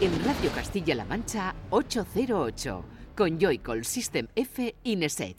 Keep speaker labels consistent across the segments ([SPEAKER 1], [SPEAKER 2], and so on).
[SPEAKER 1] en Radio Castilla-La Mancha 808 con Joycall System F Ineset.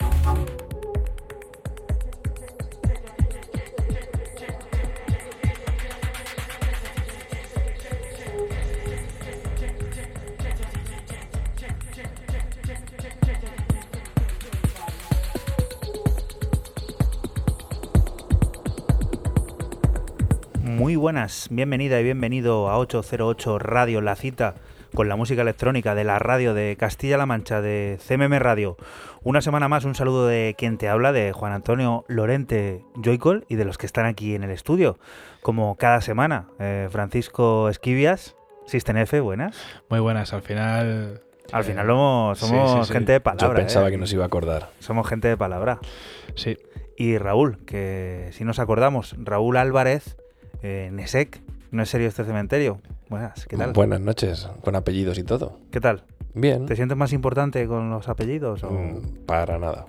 [SPEAKER 2] Buenas, bienvenida y bienvenido a 808 Radio La Cita con la música electrónica de la radio de Castilla-La Mancha, de CMM Radio. Una semana más, un saludo de quien te habla, de Juan Antonio Lorente Joycol y de los que están aquí en el estudio, como cada semana. Eh, Francisco Esquivias, System F, buenas.
[SPEAKER 3] Muy buenas, al final...
[SPEAKER 2] Al final somos,
[SPEAKER 3] Sí,
[SPEAKER 2] somos
[SPEAKER 3] sí, sí.
[SPEAKER 2] gente de palabra.
[SPEAKER 4] Yo pensaba
[SPEAKER 2] ¿eh?
[SPEAKER 4] que nos iba a acordar.
[SPEAKER 2] Somos gente de palabra.
[SPEAKER 3] Sí,
[SPEAKER 2] Y Raúl, que si nos acordamos, Raúl Álvarez, eh, Nesek, no es serio este cementerio. Buenas, ¿qué tal?
[SPEAKER 4] Buenas noches, con apellidos y todo.
[SPEAKER 2] ¿Qué tal?
[SPEAKER 4] Bien.
[SPEAKER 2] ¿Te sientes más importante con los apellidos? O...
[SPEAKER 4] Mm, Para nada.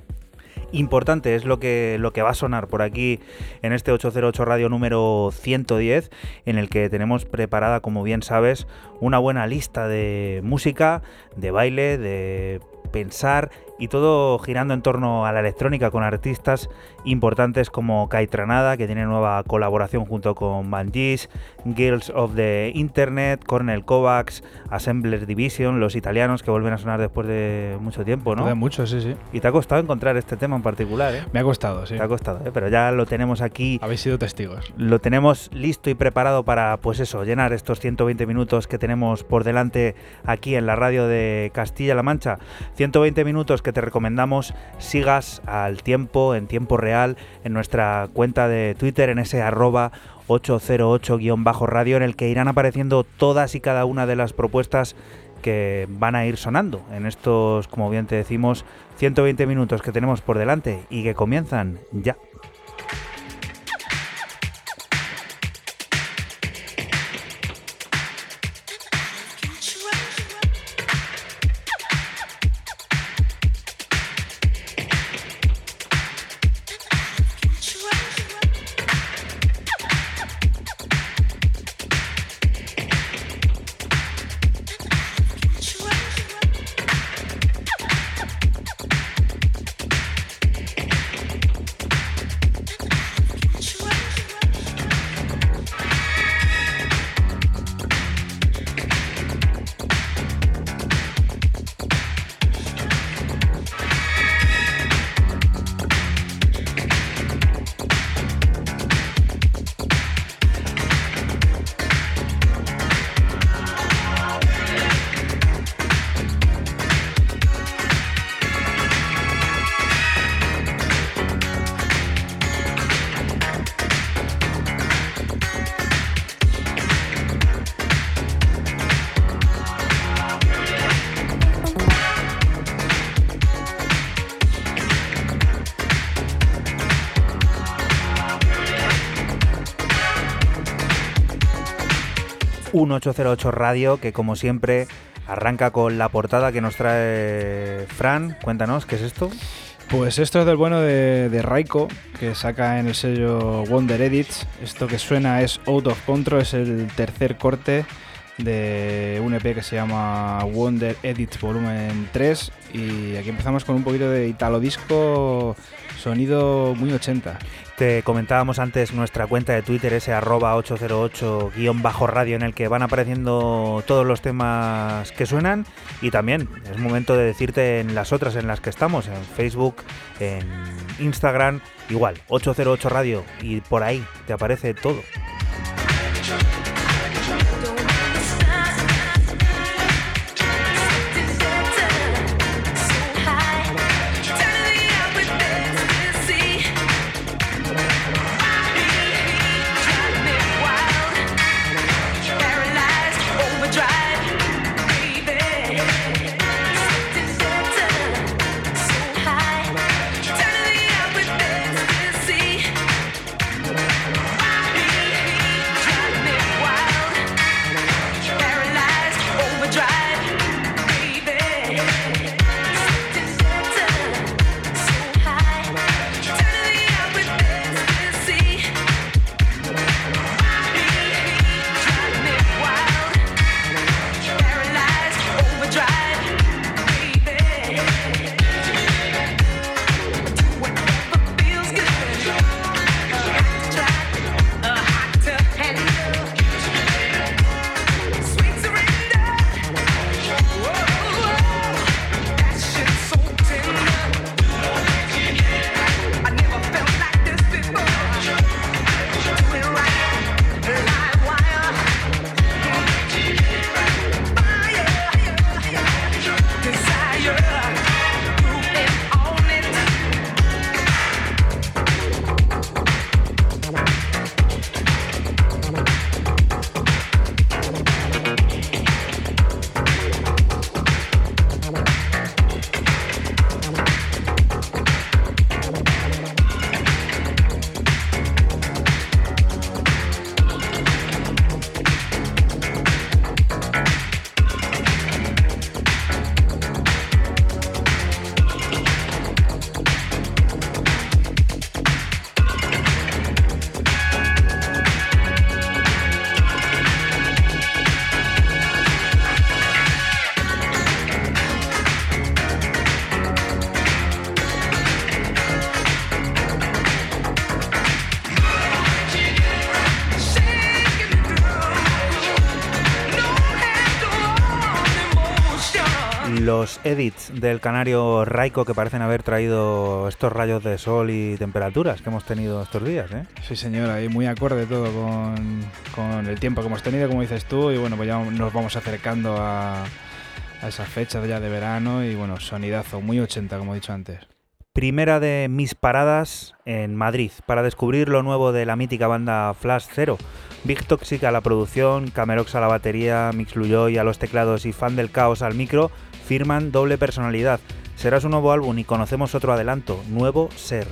[SPEAKER 2] Importante es lo que, lo que va a sonar por aquí en este 808 Radio número 110, en el que tenemos preparada, como bien sabes, una buena lista de música, de baile, de pensar y todo girando en torno a la electrónica con artistas importantes como Kai Tranada, que tiene nueva colaboración junto con Banjis, Girls of the Internet, Cornel Kovacs, Assembler Division, los italianos que vuelven a sonar después de mucho tiempo, ¿no?
[SPEAKER 3] de mucho, sí, sí.
[SPEAKER 2] Y te ha costado encontrar este tema en particular, ¿eh?
[SPEAKER 3] Me ha costado, sí.
[SPEAKER 2] Te ha costado, ¿eh? Pero ya lo tenemos aquí,
[SPEAKER 3] Habéis sido testigos.
[SPEAKER 2] lo tenemos listo y preparado para, pues eso, llenar estos 120 minutos que tenemos por delante aquí en la radio de Castilla-La Mancha. 120 minutos que te recomendamos sigas al tiempo, en tiempo real, en nuestra cuenta de Twitter, en ese arroba 808-radio, en el que irán apareciendo todas y cada una de las propuestas que van a ir sonando en estos, como bien te decimos, 120 minutos que tenemos por delante y que comienzan ya. Un 808 Radio que como siempre arranca con la portada que nos trae Fran. Cuéntanos, ¿qué es esto?
[SPEAKER 3] Pues esto es del bueno de, de Raiko, que saca en el sello Wonder Edits. Esto que suena es Out of Control, es el tercer corte de un EP que se llama Wonder Edits Volumen 3. Y aquí empezamos con un poquito de italo disco, sonido muy 80.
[SPEAKER 2] Te comentábamos antes nuestra cuenta de Twitter, ese arroba 808-radio en el que van apareciendo todos los temas que suenan y también es momento de decirte en las otras en las que estamos, en Facebook, en Instagram, igual, 808 Radio y por ahí te aparece todo. Edits del canario Raiko que parecen haber traído estos rayos de sol y temperaturas que hemos tenido estos días. ¿eh?
[SPEAKER 3] Sí, señora, y muy acorde todo con, con, el tiempo que hemos tenido, como dices tú, y bueno, pues ya nos vamos acercando a, a esas fechas ya de verano y bueno, sonidazo, muy 80, como he dicho antes.
[SPEAKER 2] Primera de mis paradas en Madrid para descubrir lo nuevo de la mítica banda Flash Zero. Big Toxic a la producción, Camerox a la batería, Mix Luyoy a los teclados y Fan del Caos al micro firman doble personalidad. Será su nuevo álbum y conocemos otro adelanto, Nuevo Ser.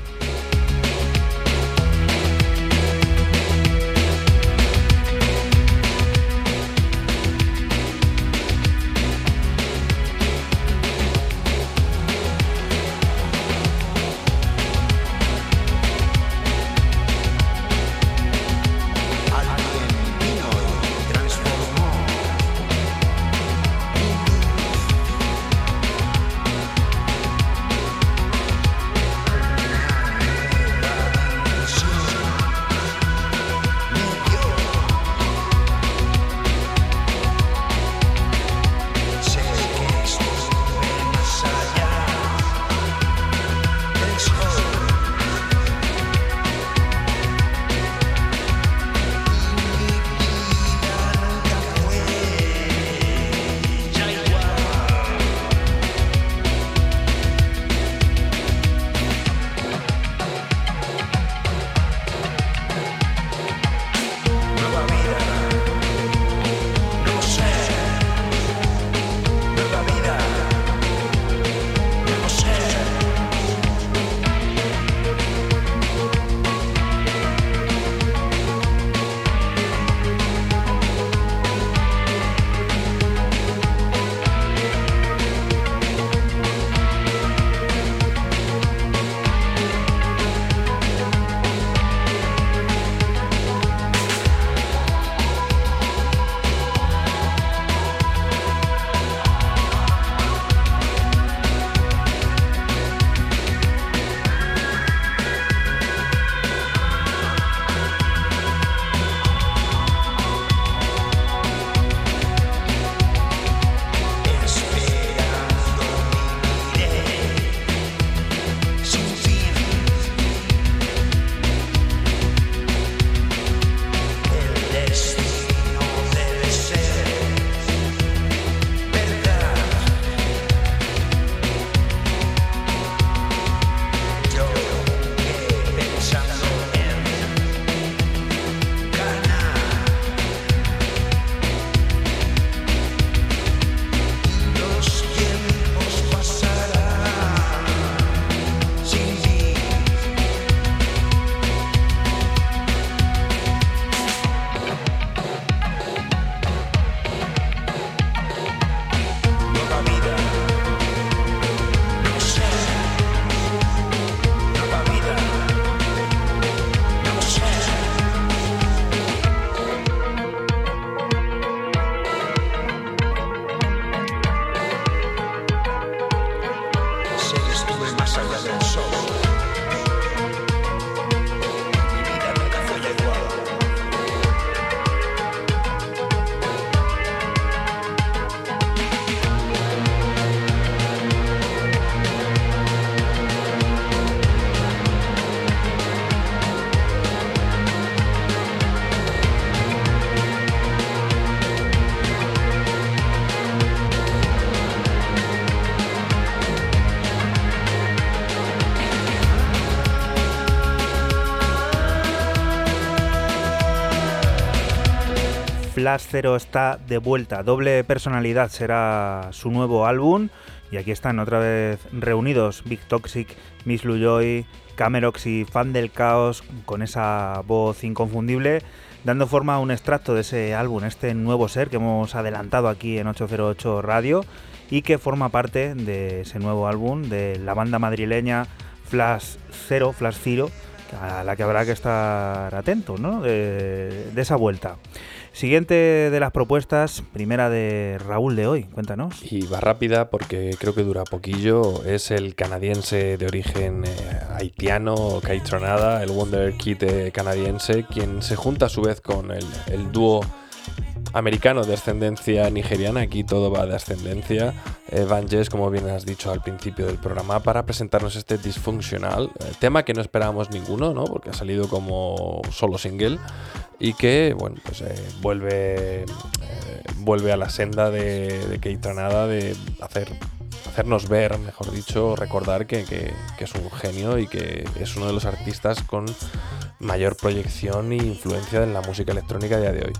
[SPEAKER 2] Flash Zero está de vuelta. Doble personalidad será su nuevo álbum. Y aquí están otra vez reunidos Big Toxic, Miss Lujoy, Camerox y Fan del Caos con esa voz inconfundible, dando forma a un extracto de ese álbum, este nuevo ser que hemos adelantado aquí en 808 Radio y que forma parte de ese nuevo álbum de la banda madrileña Flash Zero, Flash Zero, a la que habrá que estar atento ¿no? de, esa vuelta. Siguiente de las propuestas, primera de Raúl de hoy, cuéntanos.
[SPEAKER 4] Y va rápida porque creo que dura poquillo. Es el canadiense de origen eh, haitiano, Caitronada, el Wonder Kid canadiense, quien se junta a su vez con el dúo
[SPEAKER 5] americano de ascendencia nigeriana, aquí todo va de ascendencia. Van Jess, como bien has dicho al principio del programa, para presentarnos este Dysfunctional, eh, tema que no esperábamos ninguno, ¿no? Porque ha salido como solo single y que, bueno, pues eh, vuelve, eh, vuelve a la senda de, de Kate Tranada de hacer hacernos ver, mejor dicho, recordar que, que, es un genio y que es uno de los artistas con mayor proyección e influencia en la música electrónica a día de hoy.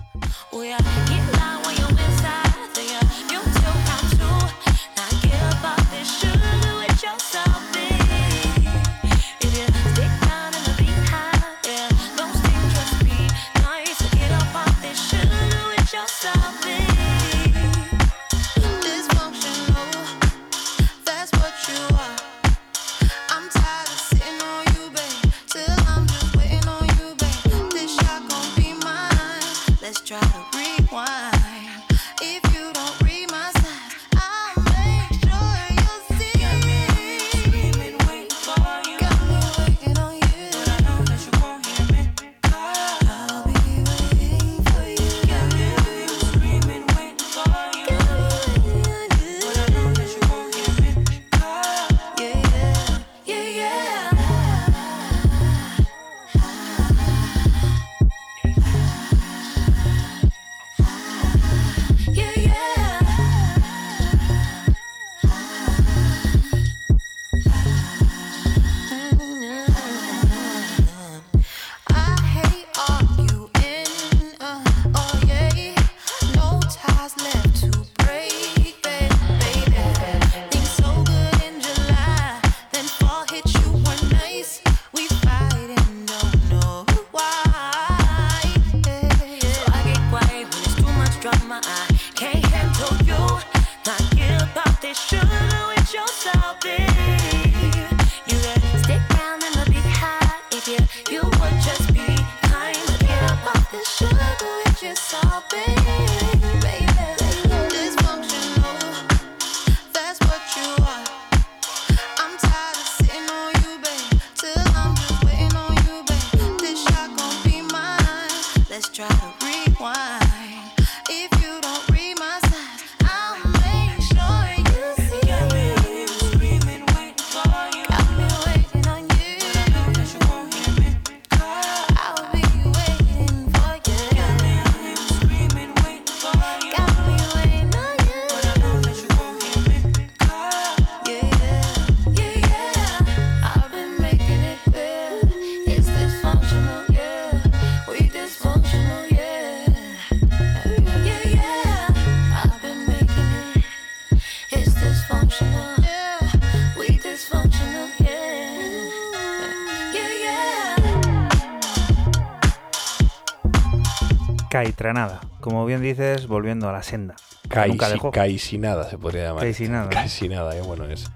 [SPEAKER 2] Caitranada, como bien dices, volviendo a la senda.
[SPEAKER 5] Caisinada se podría llamar.
[SPEAKER 2] Caisinada.
[SPEAKER 5] Caisinada, qué bueno es.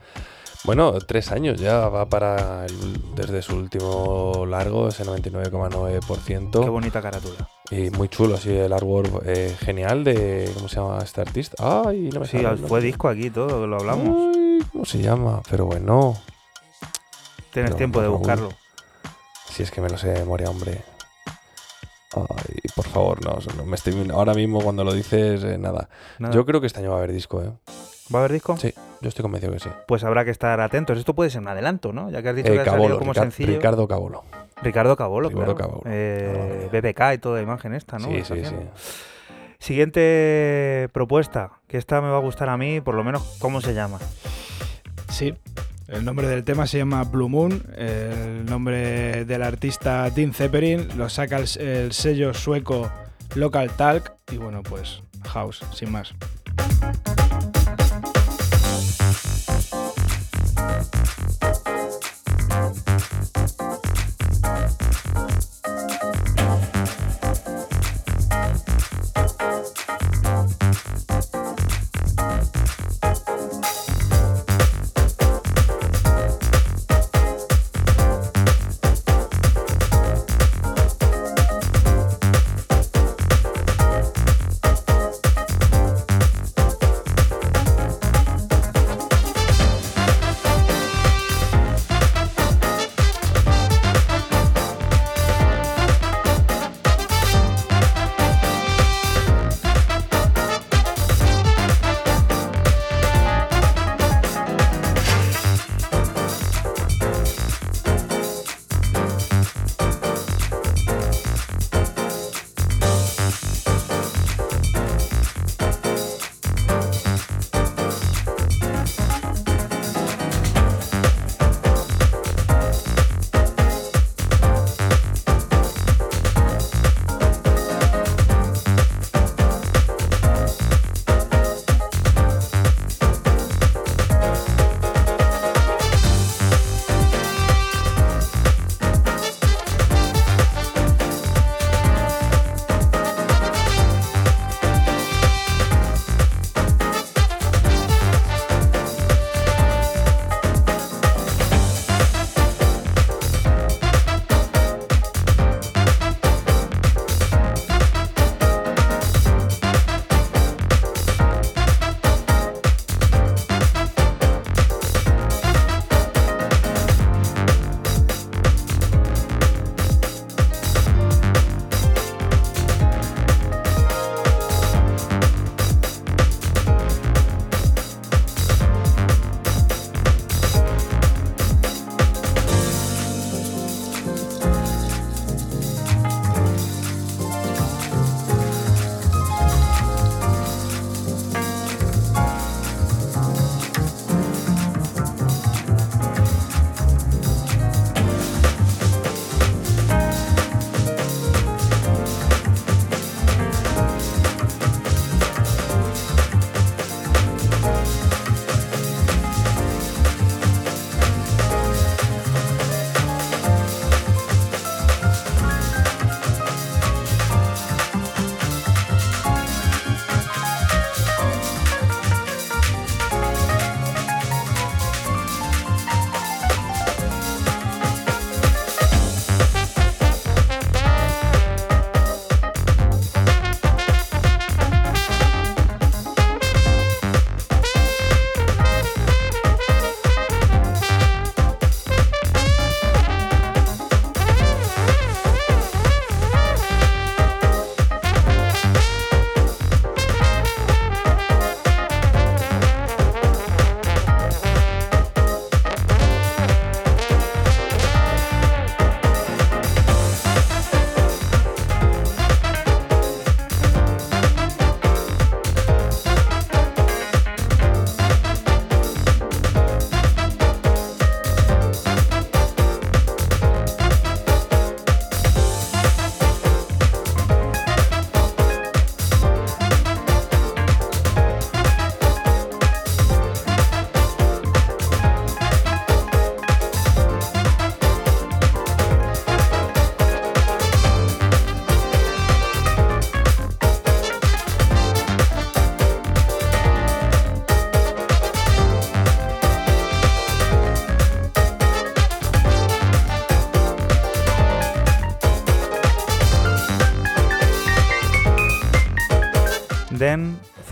[SPEAKER 5] Bueno, tres años ya va para el, desde su último largo, ese 99,9%.
[SPEAKER 2] Qué bonita carátula.
[SPEAKER 5] Y muy chulo, así el artwork eh, genial de. ¿Cómo se llama este artista? Ay, no me
[SPEAKER 2] Sí, fue disco aquí todo, lo hablamos.
[SPEAKER 5] Ay, ¿Cómo se llama? Pero bueno.
[SPEAKER 2] Tienes
[SPEAKER 5] Pero
[SPEAKER 2] tiempo de buscarlo.
[SPEAKER 5] Si es que me lo sé de memoria, hombre. Ay, por favor, no, no me estoy ahora mismo cuando lo dices, eh, nada.
[SPEAKER 2] Nada.
[SPEAKER 5] Yo creo que este año va a haber disco, ¿eh?
[SPEAKER 2] ¿Va a haber disco?
[SPEAKER 5] Sí, yo estoy convencido que sí.
[SPEAKER 2] Pues habrá que estar atentos. Esto puede ser un adelanto, ¿no? Ya que has dicho
[SPEAKER 5] Eh,
[SPEAKER 2] que ha salido
[SPEAKER 5] Cabolo,
[SPEAKER 2] como
[SPEAKER 5] Rica-
[SPEAKER 2] sencillo.
[SPEAKER 5] Ricardo Cabolo.
[SPEAKER 2] Ricardo Cabolo,
[SPEAKER 5] Ricardo
[SPEAKER 2] claro.
[SPEAKER 5] Cabolo.
[SPEAKER 2] Eh, BBK y toda la imagen esta, ¿no?
[SPEAKER 5] sí,
[SPEAKER 2] Está
[SPEAKER 5] sí, sí.
[SPEAKER 2] Siguiente propuesta, que esta me va a gustar a mí, por lo menos, ¿cómo se llama?
[SPEAKER 3] Sí, el nombre del tema se llama Blue Moon, el nombre del artista Dean Zeppelin, lo saca el, el sello sueco Local Talk y bueno, pues House, sin más.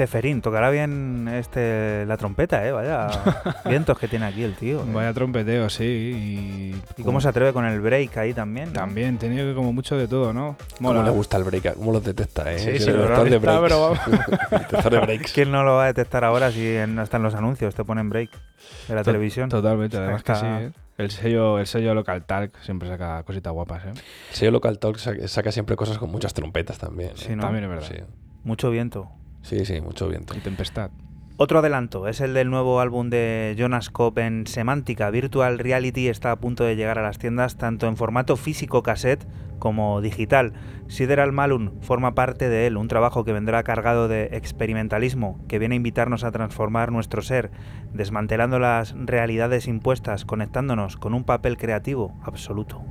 [SPEAKER 2] Ceferín. Tocará bien este la trompeta, ¿eh? Vaya vientos que tiene aquí el tío. ¿eh?
[SPEAKER 3] Vaya trompeteo, sí.
[SPEAKER 2] Y, cómo se atreve con el break ahí también.
[SPEAKER 3] También, tiene como mucho de todo, ¿no?
[SPEAKER 4] ¿Cómo le gusta el break? ¿Cómo los detecta, eh?
[SPEAKER 2] Sí,
[SPEAKER 4] Sí,
[SPEAKER 2] sí,
[SPEAKER 4] el
[SPEAKER 2] lo
[SPEAKER 4] de
[SPEAKER 3] detecta,
[SPEAKER 4] breaks.
[SPEAKER 3] pero
[SPEAKER 4] breaks.
[SPEAKER 2] ¿Quién no lo va a detectar ahora si en- no están los anuncios? Te ponen break de la
[SPEAKER 3] To-
[SPEAKER 2] televisión.
[SPEAKER 3] Totalmente, además que sí. ¿eh? El sello, el sello Local Talk siempre saca cositas guapas, ¿eh?
[SPEAKER 4] Sí, Local Talk saca, saca siempre cosas con muchas trompetas también. ¿eh?
[SPEAKER 2] Sí, ¿no?
[SPEAKER 3] También es verdad.
[SPEAKER 4] Sí.
[SPEAKER 2] Mucho viento.
[SPEAKER 4] Sí, sí, mucho viento.
[SPEAKER 3] Y Tempestad.
[SPEAKER 2] Otro adelanto es el del nuevo álbum de Jonas Cope en Semántica. Virtual Reality está a punto de llegar a las tiendas tanto en formato físico cassette como digital. Sideral Malun forma parte de él, un trabajo que vendrá cargado de experimentalismo, que viene a invitarnos a transformar nuestro ser, desmantelando las realidades impuestas, conectándonos con un papel creativo absoluto.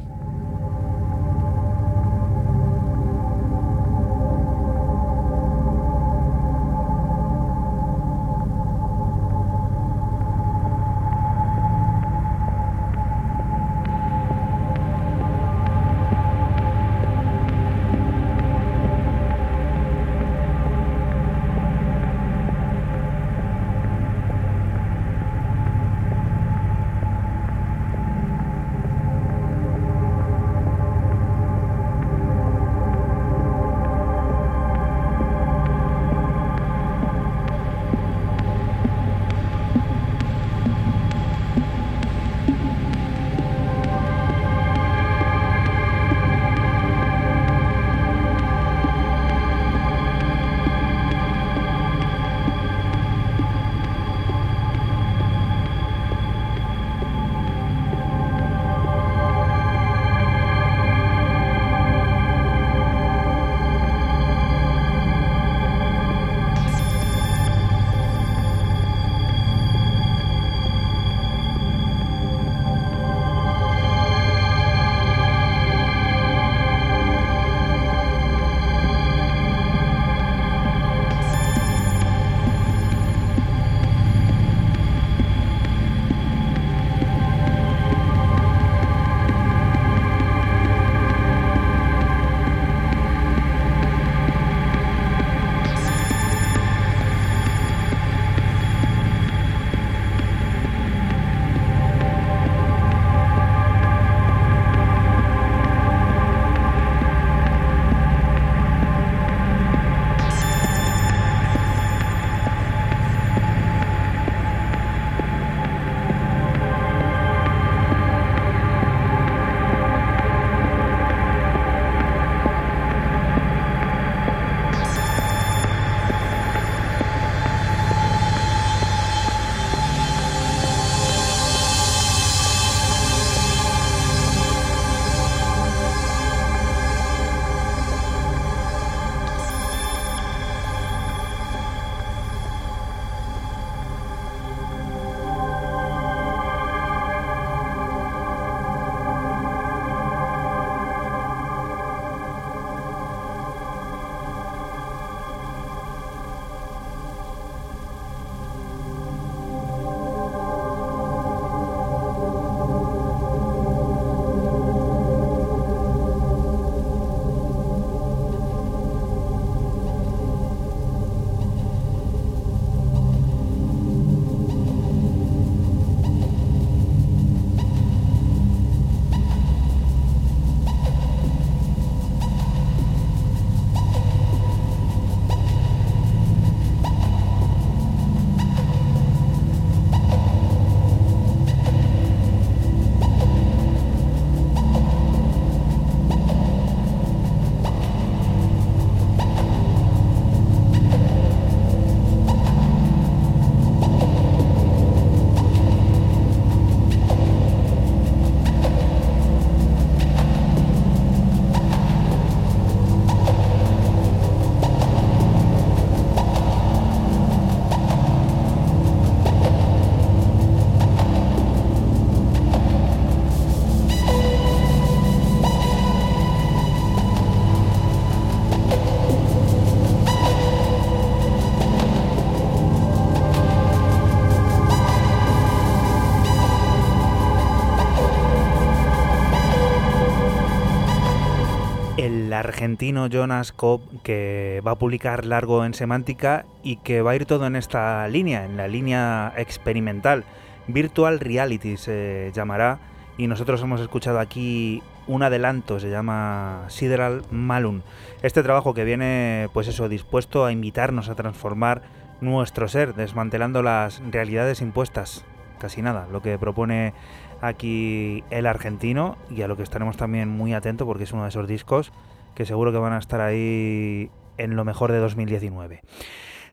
[SPEAKER 2] El argentino Jonas Cobb, que va a publicar largo en semántica y que va a ir todo en esta línea, en la línea experimental. Virtual Reality se llamará y nosotros hemos escuchado aquí un adelanto, se llama Sideral Malun. Este trabajo que viene, pues eso, dispuesto a invitarnos a transformar nuestro ser, desmantelando las realidades impuestas. Casi nada, lo que propone aquí el argentino y a lo que estaremos también muy atentos porque es uno de esos discos que seguro que van a estar ahí en lo mejor de 2019.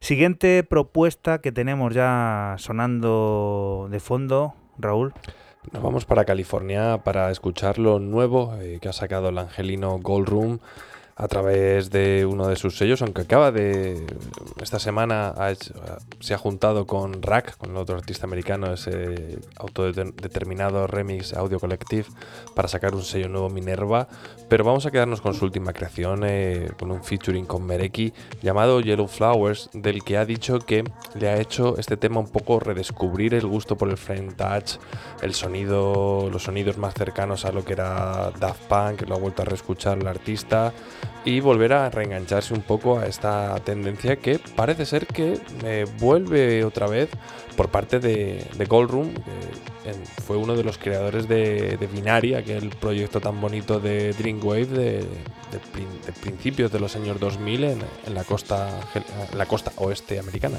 [SPEAKER 2] Siguiente propuesta que tenemos ya sonando de fondo, Raúl.
[SPEAKER 5] Nos vamos para California para escuchar lo nuevo eh, que ha sacado el angelino Gold Room a través de uno de sus sellos, aunque acaba de. Esta semana se ha juntado con Rack, con el otro artista americano, ese autodeterminado remix Audio Collective, para sacar un sello nuevo Minerva. Pero vamos a quedarnos con su última creación, eh, con un featuring con Mereki llamado Yellow Flowers, del que ha dicho que le ha hecho este tema un poco redescubrir el gusto por el frame touch, el sonido, los sonidos más cercanos a lo que era Daft Punk, lo ha vuelto a reescuchar el artista y volver a reengancharse un poco a esta tendencia que parece ser que me vuelve otra vez por parte de, de Goldroom, que fue uno de los creadores de, de Binary, aquel proyecto tan bonito de Dreamwave de, principios de los años 2000 en, en, la, costa, en la costa oeste americana.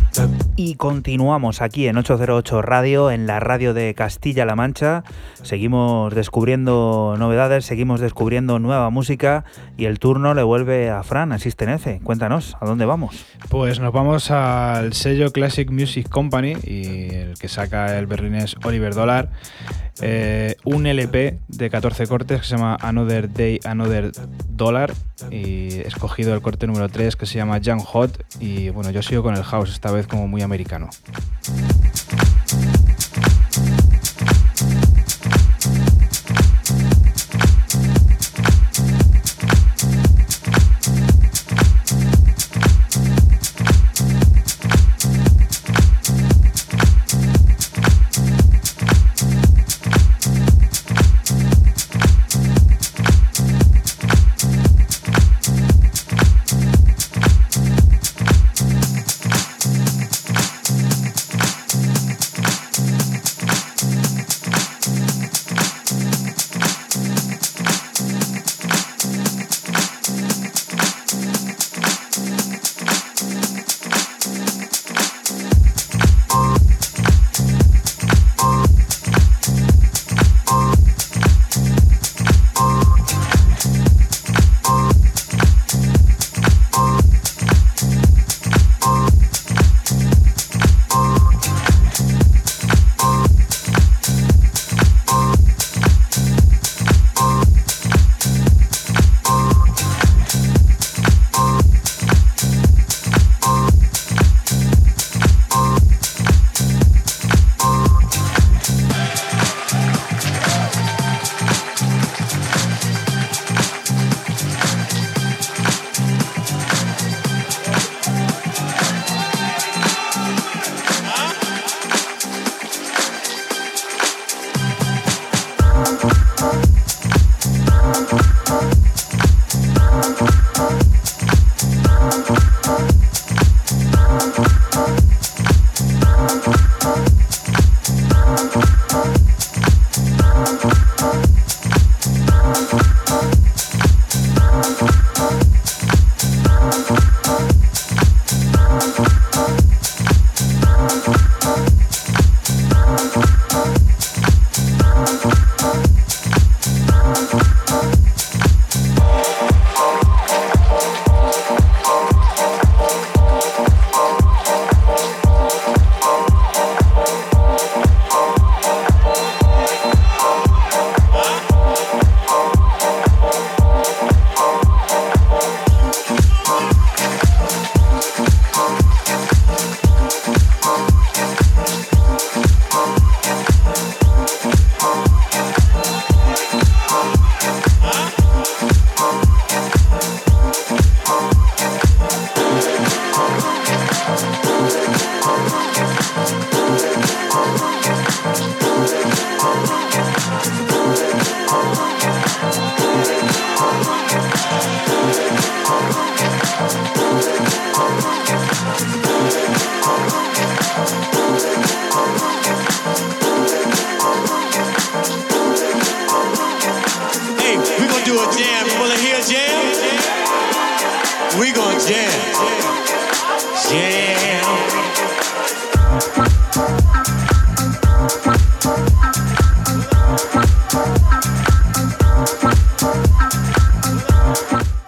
[SPEAKER 2] Y continuamos aquí en 808 Radio, en la radio de Castilla-La Mancha. Seguimos descubriendo novedades, seguimos descubriendo nueva música y el turno le vuelve a Fran, Asistenece. Cuéntanos, ¿a dónde vamos?
[SPEAKER 3] Pues nos vamos al sello Classic Music Company y el que saca el berlinés Oliver Dollar. Eh, un LP de 14 cortes que se llama Another Day, Another Dollar y he escogido el corte número 3 que se llama Young Hot y bueno, yo sigo con el house, esta vez como muy americano.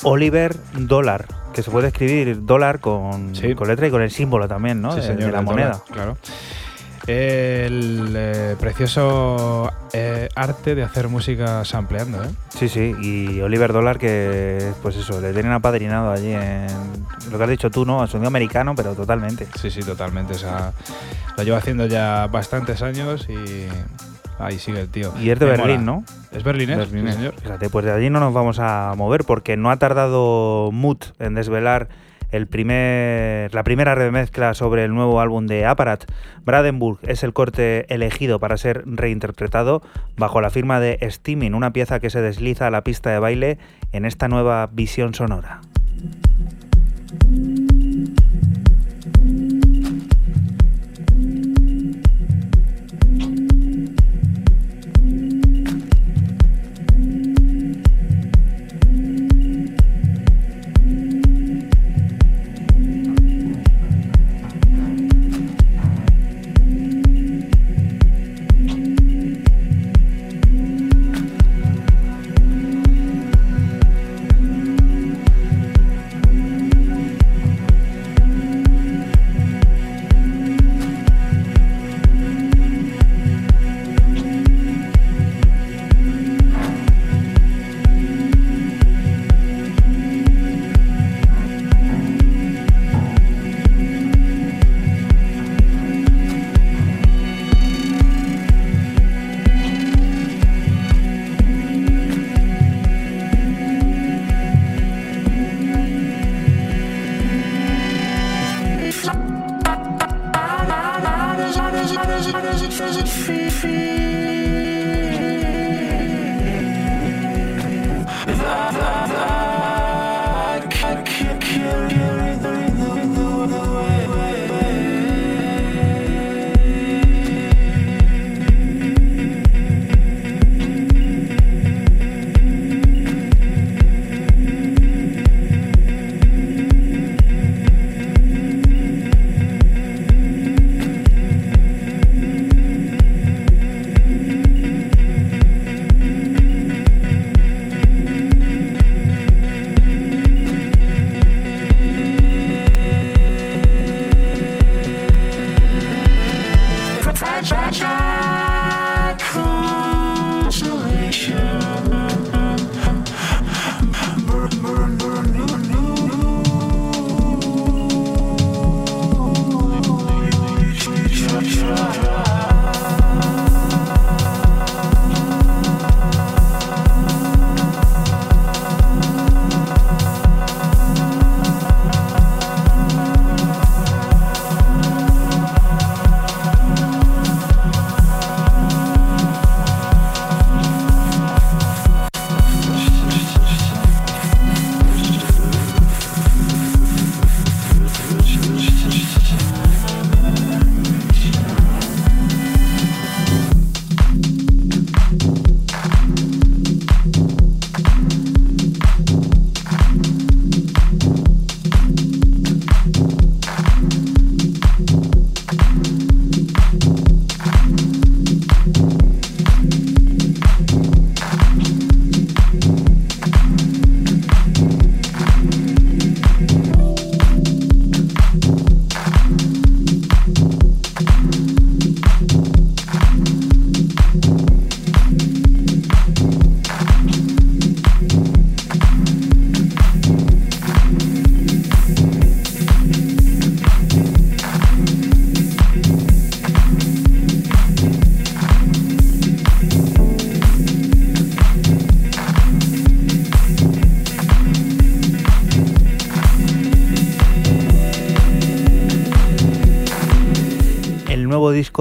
[SPEAKER 2] Oliver Dólar, que se puede escribir dólar con, con letra y con el símbolo también, ¿no? de, la moneda.
[SPEAKER 3] claro. El eh, precioso eh, arte de hacer música sampleando, ¿eh?
[SPEAKER 2] Sí, sí, y Oliver Dollar que, pues eso, le tienen apadrinado allí en lo que has dicho tú, ¿no? A sonido americano, pero totalmente.
[SPEAKER 3] Sí, sí, totalmente. O sea, lo llevo haciendo ya bastantes años y Ahí sigue el tío.
[SPEAKER 2] Y es de Berlín, ¿no?
[SPEAKER 3] Es berlinés, señor.
[SPEAKER 2] Fíjate, pues de allí no nos vamos a mover porque no ha tardado Mood en desvelar el primer, la primera remezcla sobre el nuevo álbum de Apparat. Bradenburg es el corte elegido para ser reinterpretado bajo la firma de Steaming, una pieza que se desliza a la pista de baile en esta nueva visión sonora.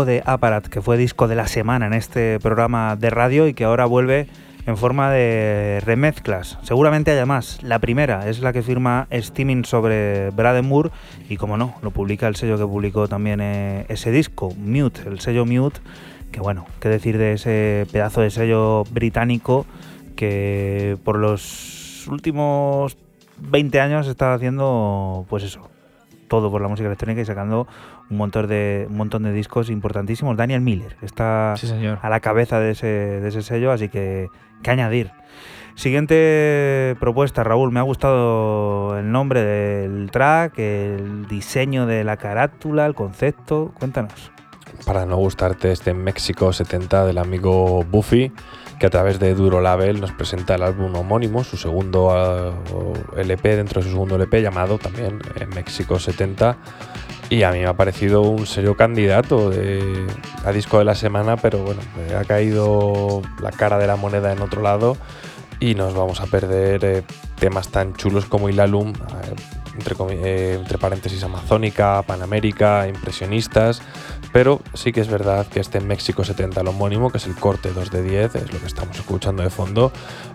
[SPEAKER 2] De Aparat, que fue disco de la semana en este programa de radio y que ahora vuelve en forma de remezclas. Seguramente haya más. La primera es la que firma Steaming sobre Braden Moore y como no, lo publica el sello que publicó también eh, ese disco, Mute, el sello Mute, que bueno, qué decir de ese pedazo de sello británico que por los últimos 20 años está haciendo pues eso, todo por la música electrónica y sacando un montón de, un montón de discos importantísimos. Daniel Miller está
[SPEAKER 3] Sí, señor.
[SPEAKER 2] a la cabeza de ese, de ese sello, así que, que añadir. Siguiente propuesta, Raúl. Me ha gustado el nombre del track, el diseño de la carátula, el concepto. Cuéntanos.
[SPEAKER 4] Para no gustarte este México 70 del amigo Buffy, que a través de Duro Label nos presenta el álbum homónimo, su segundo ah, LP, dentro de su segundo LP, llamado también eh, México 70. Y a mí me ha parecido un serio candidato de, a disco de la semana, pero bueno, ha caído la cara de la moneda en otro lado y nos vamos a perder eh, temas tan chulos como Ilalum, eh, eh, entre paréntesis amazónica, panamérica, impresionistas, pero sí que es verdad que este México 70, el homónimo, que es el corte 2 de 10, es lo que estamos escuchando de fondo,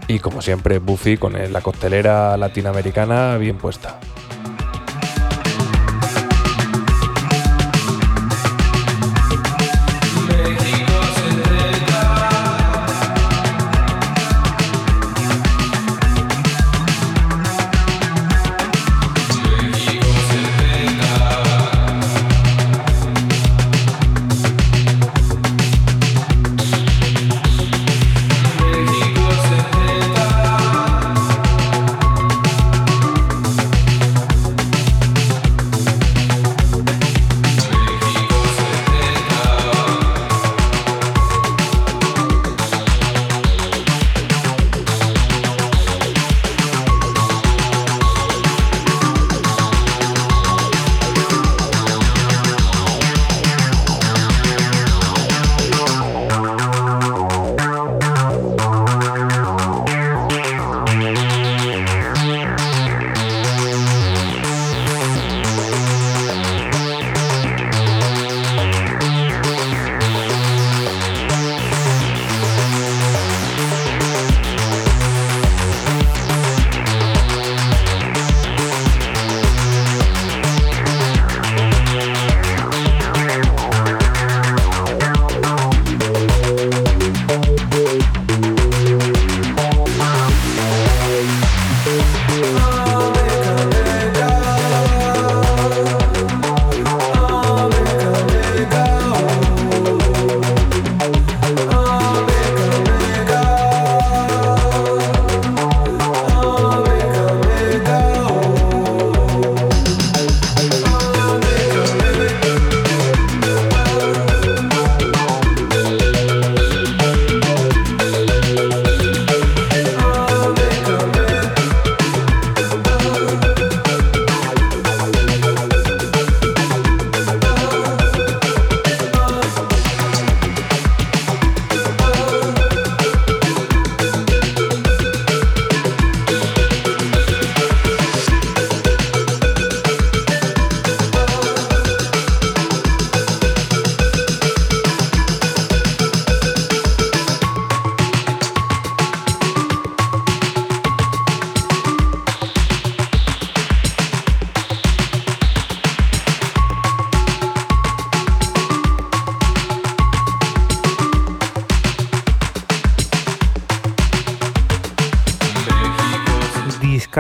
[SPEAKER 4] y como siempre Buffy con la coctelera latinoamericana bien puesta.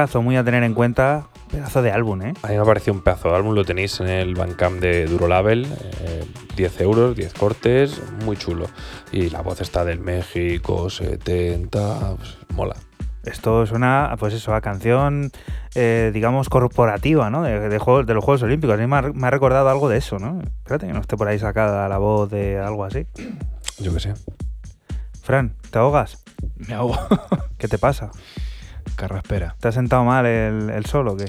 [SPEAKER 2] Discazo muy a tener en cuenta. Pedazo de álbum, ¿eh?
[SPEAKER 4] A mí me ha parecido un pedazo de álbum, lo tenéis en el Bandcamp de Duro Label, eh, 10 euros, 10 cortes, muy chulo. Y la voz está del México 70, pues, mola.
[SPEAKER 2] Esto suena, pues eso, a canción, eh, digamos, corporativa, ¿no? De, de juegos, de los Juegos Olímpicos. A mí me ha, me ha recordado algo de eso, ¿no? Espérate que no esté por ahí sacada la voz de algo así.
[SPEAKER 4] Yo qué sé.
[SPEAKER 2] Fran, ¿te ahogas?
[SPEAKER 3] Me ahogo.
[SPEAKER 2] ¿Qué te pasa?
[SPEAKER 3] Carraspera.
[SPEAKER 2] ¿Te has sentado mal el, el sol o qué?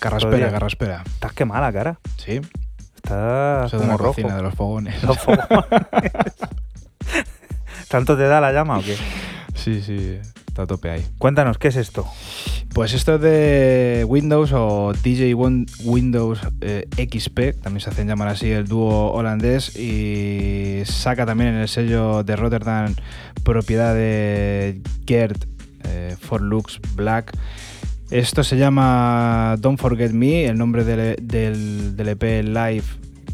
[SPEAKER 3] Carraspera, carraspera.
[SPEAKER 2] Estás que mala, cara.
[SPEAKER 3] Sí.
[SPEAKER 2] Estás como rojo.
[SPEAKER 3] de los fogones.
[SPEAKER 2] Los fogones. ¿Tanto te da la llama o qué?
[SPEAKER 3] Sí, sí, está a tope ahí.
[SPEAKER 2] Cuéntanos, ¿qué es esto?
[SPEAKER 3] Pues esto es de Windows o DJ Windows eh, XP, también se hacen llamar así el dúo holandés y saca también en el sello de Rotterdam propiedad de Gert eh, For Lux Black. Esto se llama Don't Forget Me, el nombre del, del, del EP Live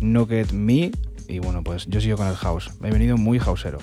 [SPEAKER 3] Nugget Me. Y bueno, pues yo sigo con el house. Me he venido muy hausero.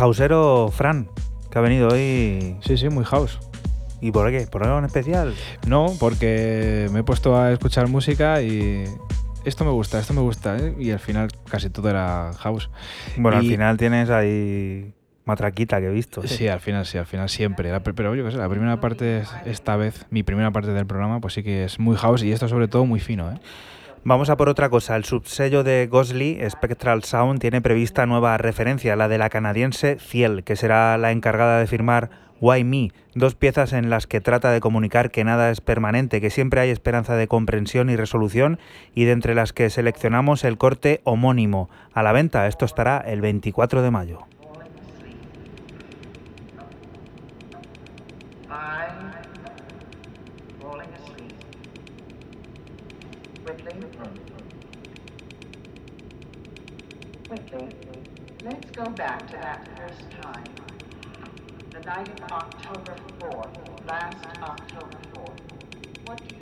[SPEAKER 2] Hausero Fran, que ha venido hoy.
[SPEAKER 3] Sí, sí, muy house.
[SPEAKER 2] ¿Y por qué? ¿Por algo en especial?
[SPEAKER 3] No, porque me he puesto a escuchar música y esto me gusta, esto me gusta. ¿eh? Y al final casi todo era house.
[SPEAKER 2] Bueno, y... al final tienes ahí matraquita que he visto.
[SPEAKER 3] Sí, al final sí, al final siempre. Pero yo qué sé, la primera parte, esta vez, mi primera parte del programa, pues sí que es muy house y esto sobre todo muy fino. ¿eh?
[SPEAKER 2] Vamos a por otra cosa. El subsello de Gosley, Spectral Sound, tiene prevista nueva referencia, la de la canadiense Ciel, que será la encargada de firmar Why Me, dos piezas en las que trata de comunicar que nada es permanente, que siempre hay esperanza de comprensión y resolución, y de entre las que seleccionamos el corte homónimo. A la venta, esto estará el 24 de mayo. go back to that first time, the night of October 4th, last October 4th. What do you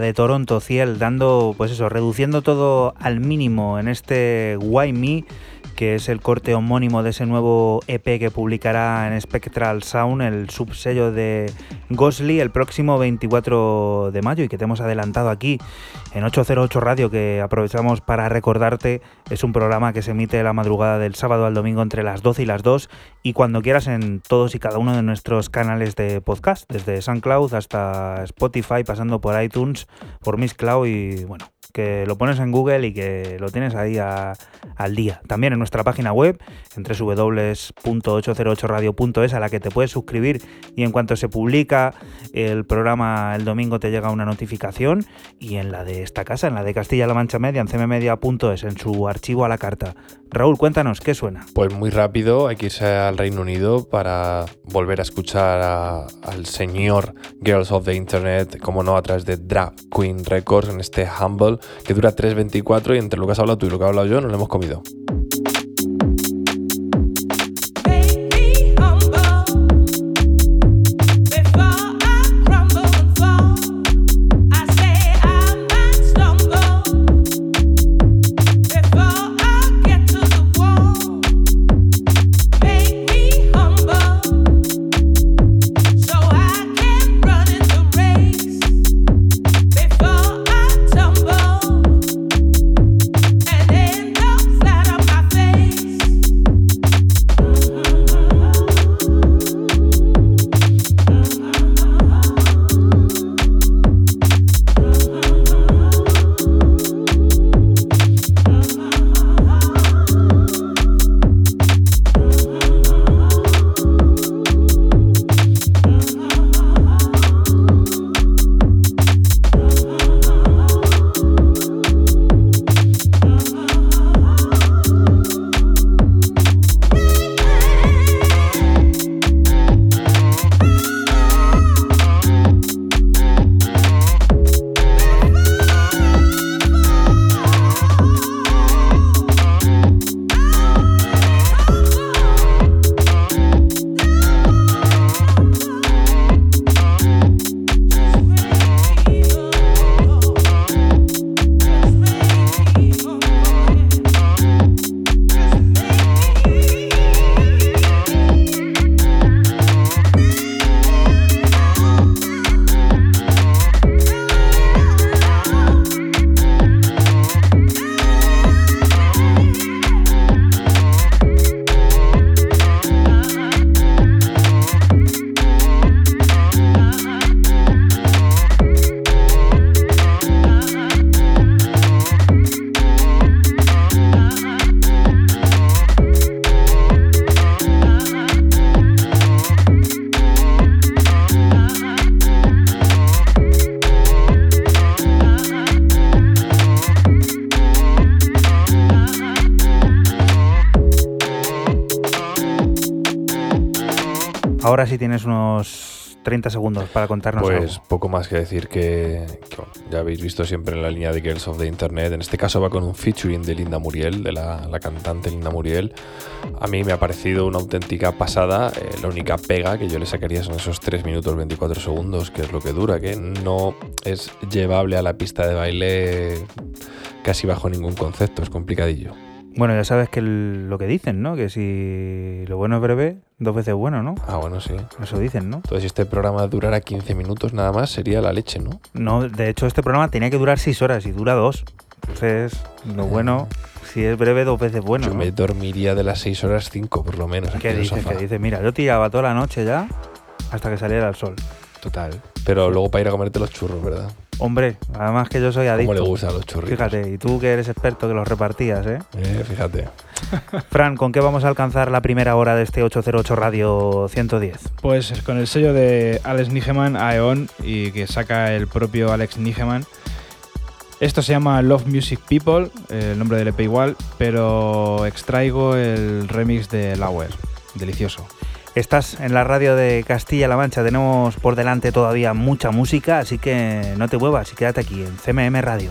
[SPEAKER 2] de Toronto Ciel, dando, pues eso, reduciendo todo al mínimo en este Why Me que es el corte homónimo de ese nuevo EP que publicará en Spectral Sound, el subsello de Gosly, el próximo 24 de mayo y que te hemos adelantado aquí en 808 Radio, que aprovechamos para recordarte. Es un programa que se emite la madrugada del sábado al domingo entre las 12 y las 2 y cuando quieras en todos y cada uno de nuestros canales de podcast, desde SoundCloud hasta Spotify, pasando por iTunes, por Miss Cloud y bueno, que lo pones en Google y que lo tienes ahí al día. También en nuestra página web, en www.808radio.es, a la que te puedes suscribir y en cuanto se publica el programa el domingo te llega una notificación y en la de esta casa, en la de Castilla-La Mancha Media, en cmmedia.es, en su archivo a la carta. Raúl, cuéntanos, ¿qué suena?
[SPEAKER 4] Pues muy rápido, hay que irse al Reino Unido para volver a escuchar al señor Girls of the Internet, como no, a través de Drag Queen Records en este Humble que dura 3.24 y entre lo que has hablado tú y lo que he hablado yo nos lo hemos comido.
[SPEAKER 2] Unos 30 segundos para contarnos
[SPEAKER 4] Pues poco más que decir que, ya habéis visto siempre en la línea de Girls of the Internet. En este caso va con un featuring de Linda Muriel, de la, cantante Linda Muriel. A mí me ha parecido una auténtica pasada. Eh, la única pega que yo le sacaría son esos 3 minutos 24 segundos, que es lo que dura, que no es llevable a la pista de baile casi bajo ningún concepto, es complicadillo.
[SPEAKER 2] Bueno, ya sabes que lo que dicen, ¿no? Que si lo bueno es breve, dos veces bueno, ¿no?
[SPEAKER 4] Ah, bueno, sí.
[SPEAKER 2] Eso dicen, ¿no?
[SPEAKER 4] Entonces, si este programa durara 15 minutos nada más, sería la leche, ¿no?
[SPEAKER 2] No, de hecho, este programa tenía que durar 6 horas y dura 2. Entonces, lo bueno, si es breve, dos veces bueno.
[SPEAKER 4] Yo me dormiría de las 6 horas 5, por lo menos.
[SPEAKER 2] ¿Qué dices? ¿Qué dices? Mira, yo tiraba toda la noche ya hasta que saliera el sol.
[SPEAKER 4] Total. Pero luego para ir a comerte los churros, ¿verdad?
[SPEAKER 2] Hombre, además que yo soy adicto.
[SPEAKER 4] ¿Cómo le gustan los churros?
[SPEAKER 2] Fíjate, y tú que eres experto que los repartías, ¿eh?
[SPEAKER 4] eh fíjate.
[SPEAKER 2] Fran, ¿con qué vamos a alcanzar la primera hora de este 808 Radio 110?
[SPEAKER 3] Pues con el sello de Alex Nigeman, Aeon, y que saca el propio Alex Nigeman. Esto se llama Love Music People, el nombre del EP igual, pero extraigo el remix de Lauer. Delicioso.
[SPEAKER 2] Estás en la radio de Castilla-La Mancha, tenemos por delante todavía mucha música, así que no te muevas y quédate aquí en CMM Radio.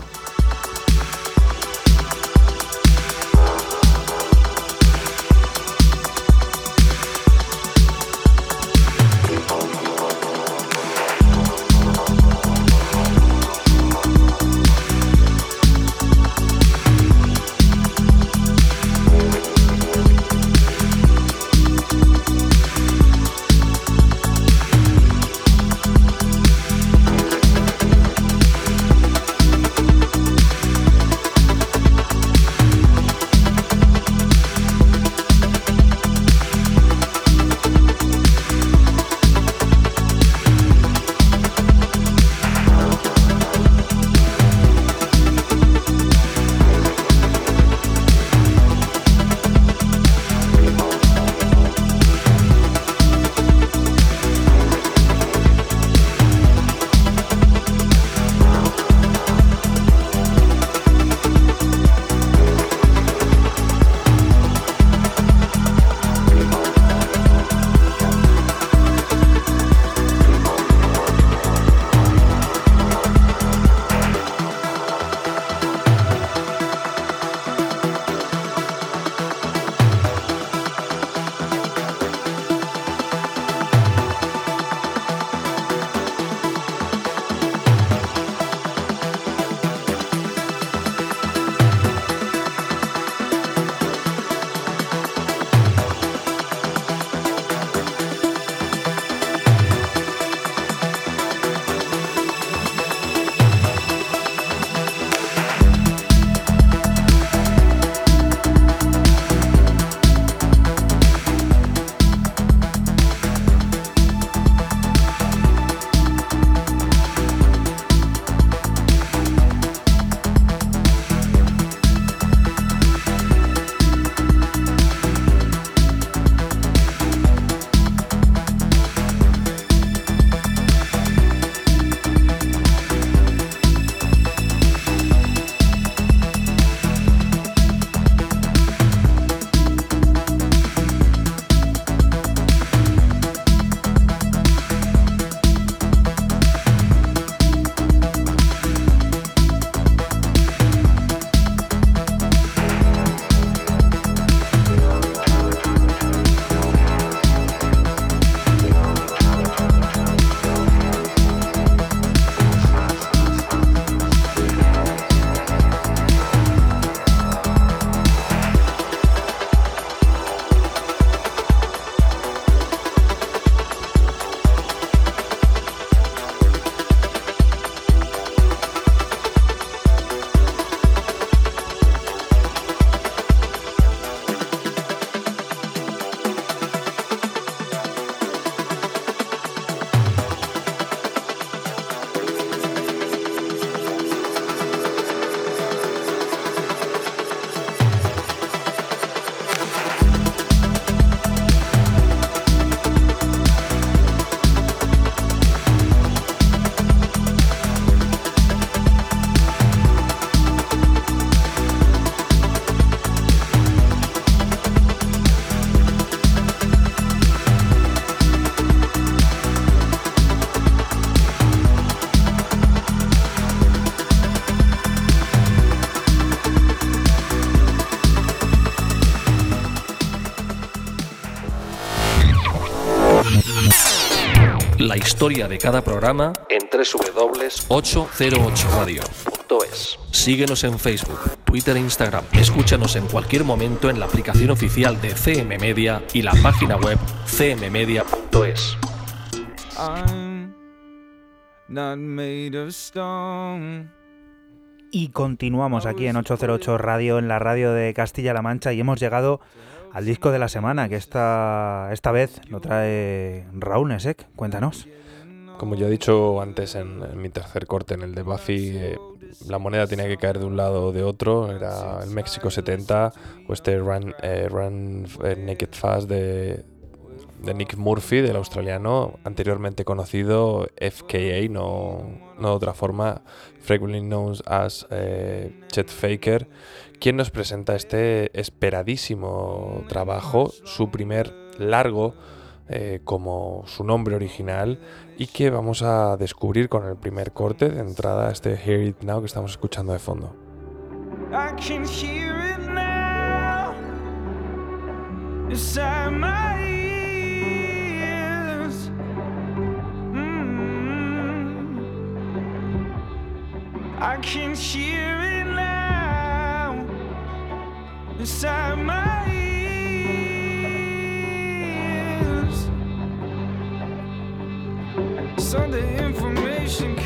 [SPEAKER 6] Historia de cada programa en www.808radio.es. Síguenos en Facebook, Twitter e Instagram. Escúchanos en cualquier momento en la aplicación oficial de CM Media y la página web cmmedia.es.
[SPEAKER 7] I'm not made of stone.
[SPEAKER 2] Y continuamos aquí en 808 Radio, en la radio de Castilla-La Mancha, y hemos llegado al disco de la semana, que esta, esta vez lo trae Raúl Nesek. Cuéntanos.
[SPEAKER 4] Como ya he dicho antes en, mi tercer corte en el de Buffy, eh, la moneda tenía que caer de un lado o de otro. Era el México 70 o este Run, eh, Run eh, Naked Fast de, de Nick Murphy, del australiano, anteriormente conocido FKA, no, no de otra forma, frequently known as eh, Chet Faker, quien nos presenta este esperadísimo trabajo, su primer largo eh, como su nombre original y que vamos a descubrir con el primer corte de entrada, este Hear It Now que estamos escuchando de fondo.
[SPEAKER 7] I hear it now inside. Mm. Ears. The information.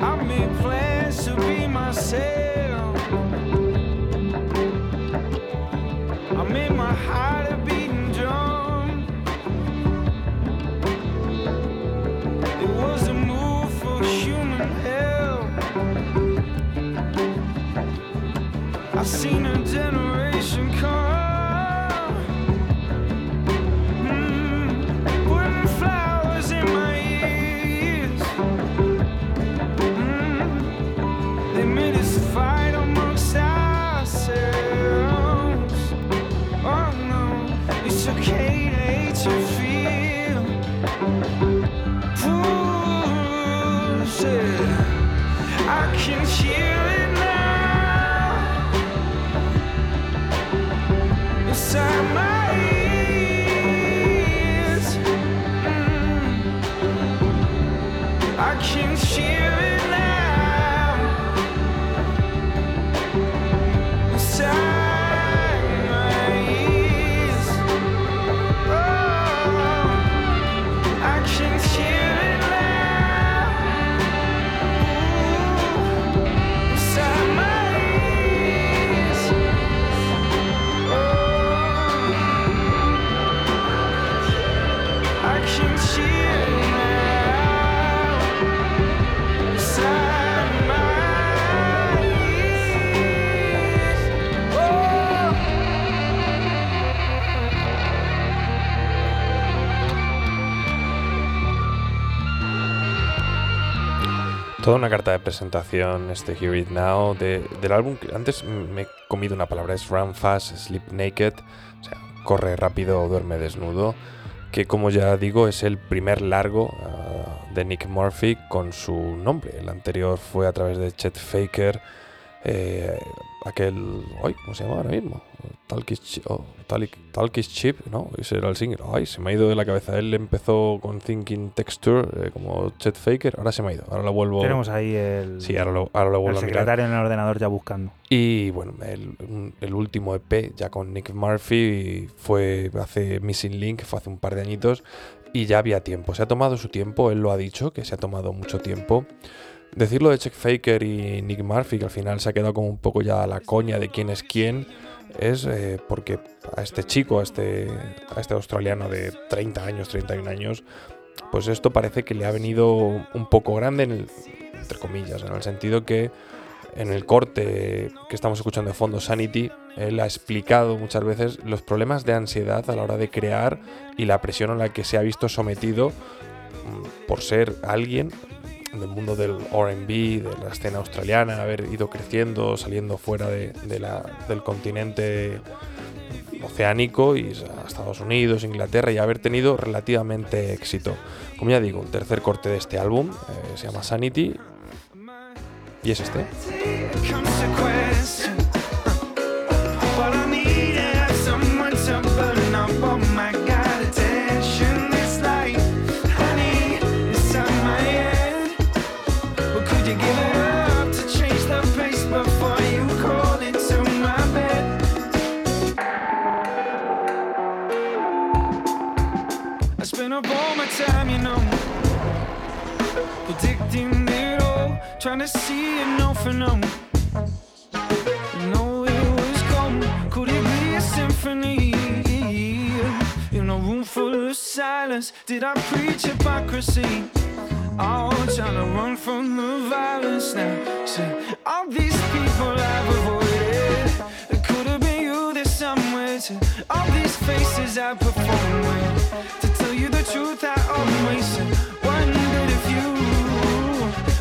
[SPEAKER 7] I made plans to be myself. I made my heart a beating drum. It was a move for human help. I seen a generation come.
[SPEAKER 4] Toda una carta de presentación, este Hear It Now, de- del álbum que antes me he comido una palabra, es Run Fast, Sleep Naked, o sea, corre rápido o duerme desnudo, que como ya digo es el primer largo ah, de Nick Murphy con su nombre. El anterior fue a través de Chet Faker, eh, aquel, ay, ¿cómo se llama ahora mismo? Talkish, oh, Chip, ¿no? Ese era el single. Ay, se me ha ido de la cabeza. Él empezó con Thinking Texture, eh, como Chet Faker, ahora se me ha ido. Ahora lo vuelvo.
[SPEAKER 2] Tenemos ahí el,
[SPEAKER 4] Sí, ahora lo, ahora lo
[SPEAKER 2] el
[SPEAKER 4] vuelvo a mirar.
[SPEAKER 2] secretario en el ordenador ya buscando.
[SPEAKER 4] Y bueno, el, el último EP ya con Nick Murphy fue hace Missing Link, fue hace un par de añitos y ya había tiempo. Se ha tomado su tiempo, él lo ha dicho, que se ha tomado mucho tiempo. Decirlo de Check Faker y Nick Murphy, que al final se ha quedado como un poco ya la coña de quién es quién, es eh, porque a este chico, a este, a este australiano de 30 años, 31 años, pues esto parece que le ha venido un poco grande, en el- entre comillas, en el sentido que en el corte que estamos escuchando de fondo, Sanity, él ha explicado muchas veces los problemas de ansiedad a la hora de crear y la presión a la que se ha visto sometido mm, por ser alguien del mundo del RB, de la escena australiana, haber ido creciendo, saliendo fuera de, del continente oceánico y a Estados Unidos, Inglaterra y haber tenido relativamente éxito. Como ya digo, el tercer corte de este álbum eh, se llama Sanity y es este.
[SPEAKER 7] Trying to see it no for no. You know it was gone. Could it be a symphony? In a room full of silence, did I preach hypocrisy? Oh, trying to run from the violence now. See, all these people I've avoided. It could have been you there somewhere. To all these faces I perform with. To tell you the truth, I always you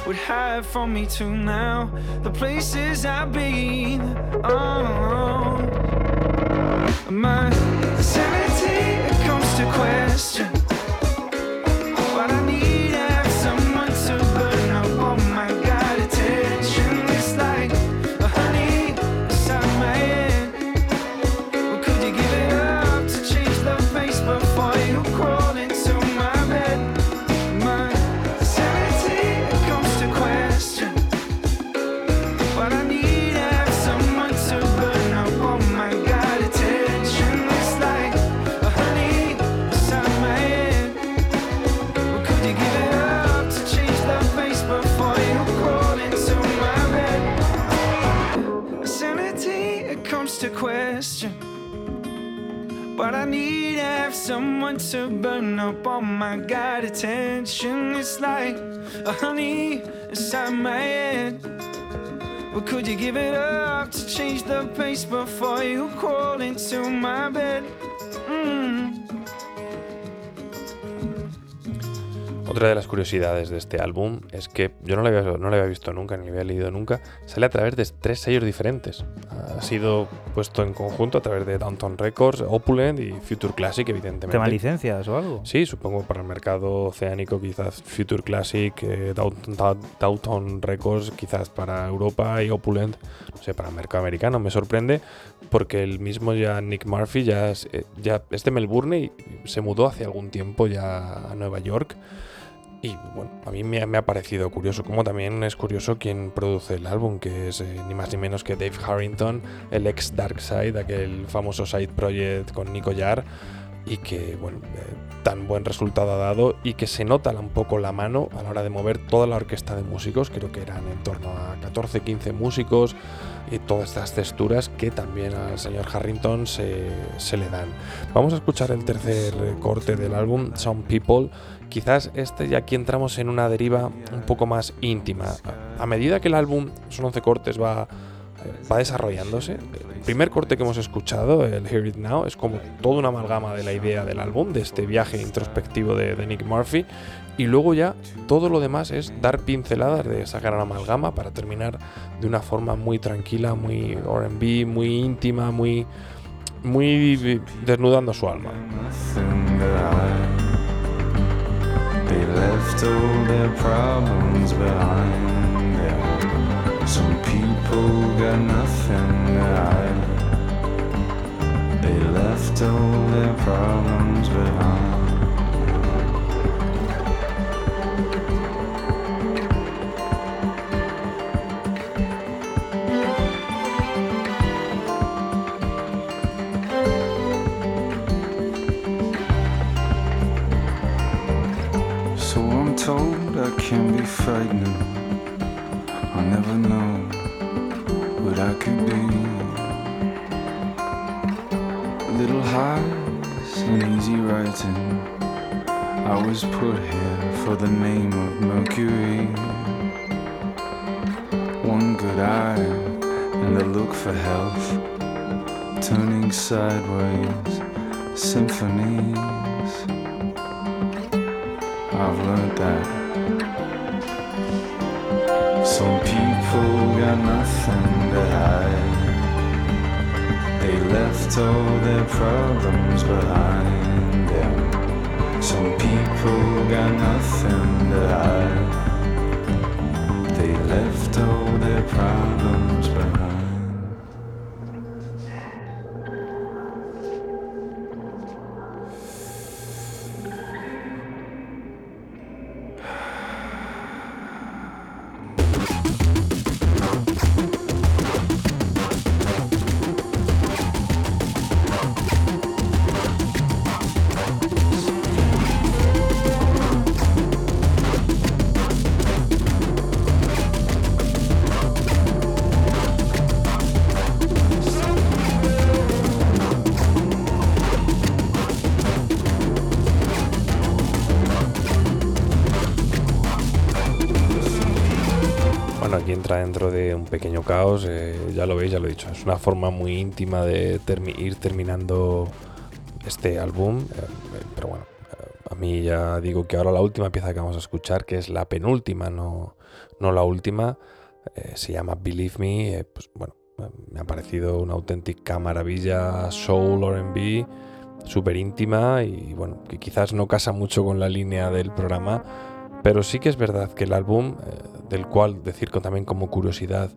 [SPEAKER 7] would hide from me too now. The places I've been. Oh, my sanity comes to question. But I need to have someone to burn up. all my God, attention. It's like a honey inside my head. Well, could you give it up to change the pace before you crawl into my bed? Mm.
[SPEAKER 4] Otra de las curiosidades de este álbum es que yo no lo había, no lo había visto nunca, ni lo había leído nunca. Sale a través de tres sellos diferentes. Ha sido puesto en conjunto a través de Downtown Records, Opulent y Future Classic, evidentemente.
[SPEAKER 2] ¿Tema licencias o algo?
[SPEAKER 4] Sí, supongo para el mercado oceánico, quizás Future Classic, eh, Downtown, Down- Downtown Records, quizás para Europa y Opulent, no sé, para el mercado americano. Me sorprende porque el mismo ya Nick Murphy ya es, eh, ya es de Melbourne y se mudó hace algún tiempo ya a Nueva York. Y bueno, a mí me, ha- parecido curioso, como también es curioso quién produce el álbum, que es eh, ni más ni menos que Dave Harrington, el ex Darkseid, aquel famoso side project con Nico Yar, y que, bueno, eh, tan buen resultado ha dado y que se nota un poco la mano a la hora de mover toda la orquesta de músicos, creo que eran en torno a 14, 15 músicos y todas estas texturas que también al señor Harrington se, se le dan. Vamos a escuchar el tercer eh, corte del álbum, Some People. Quizás este ya aquí entramos en una deriva un poco más íntima. A- medida que el álbum, son 11 cortes, va, eh, va desarrollándose, el primer corte que hemos escuchado, el Hear It Now, es como toda una amalgama de la idea del álbum, de este viaje introspectivo de, de Nick Murphy, y luego ya todo lo demás es dar pinceladas de esa gran amalgama para terminar de una forma muy tranquila, muy RB, muy íntima, muy, muy desnudando su alma.
[SPEAKER 7] Left all their problems behind. Yeah. Some people got nothing to hide. They left all their problems behind. Told I can be frightening. I'll never know what I could be. Little highs and easy writing. I was put here for the name of Mercury. One good eye and a look for health. Turning sideways, symphonies. I've learned that some people got nothing to hide. They left all their problems behind them. Some people got nothing to hide. They left all their problems behind.
[SPEAKER 4] Pequeño caos, eh, ya lo veis, ya lo he dicho, es una forma muy íntima de ir terminando este álbum, eh, pero bueno, a mí ya digo que ahora la última pieza que vamos a escuchar, que es la penúltima, no, no la última, se llama Believe Me, pues bueno, me ha parecido una auténtica maravilla soul R&B, súper íntima y bueno, que quizás no casa mucho con la línea del programa, pero sí que es verdad que el álbum, eh, del cual decir también como curiosidad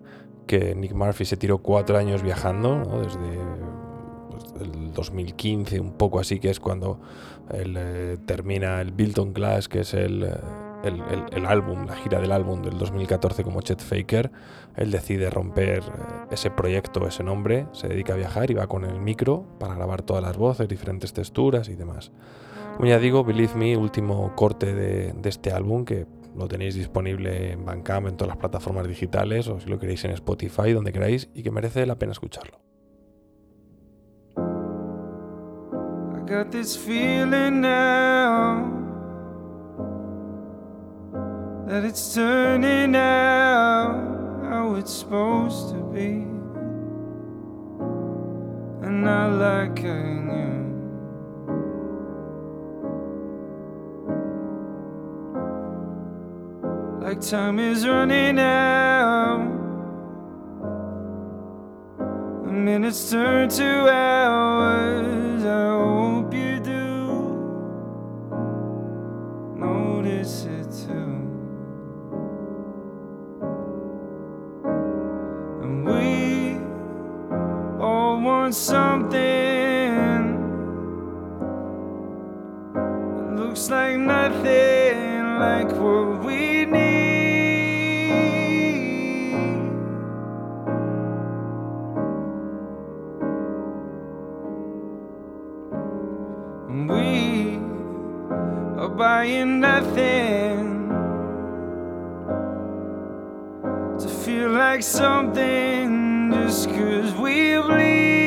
[SPEAKER 4] que Nick Murphy se tiró cuatro años viajando, desde pues, el 2015, un poco así, que es cuando él, eh, termina el Bilton Glass, que es el... Eh, el, álbum, la gira del álbum del 2014 como Chet Faker, él decide romper eh, ese proyecto, ese nombre, se dedica a viajar y va con el micro para grabar todas las voces, diferentes texturas y demás. Como ya digo, Believe Me, último corte de, este álbum que lo tenéis disponible en Bandcamp, en todas las plataformas digitales o si lo queréis en Spotify, donde queráis y que merece la pena escucharlo. that it's turning out how it's supposed to be. And I like you. Like time is running out. The minutes turn to hours. I hope you do notice it too. And we all want something that looks like nothing like what are buying nothing to feel like something just cause we believe.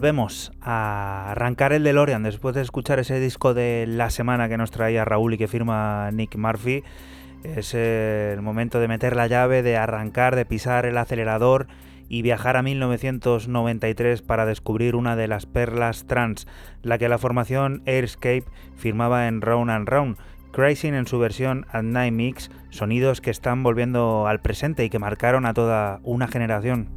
[SPEAKER 2] Volvemos a arrancar el DeLorean después de escuchar ese disco de la semana que nos traía Raúl y que firma Nick Murphy. Es el momento de meter la llave, de arrancar, de pisar el acelerador y viajar a 1993 para descubrir una de las perlas trans, la que la formación Airscape firmaba en Round and Round. Crazing en su versión At Night Mix, sonidos que están volviendo al presente y que marcaron a toda una generación.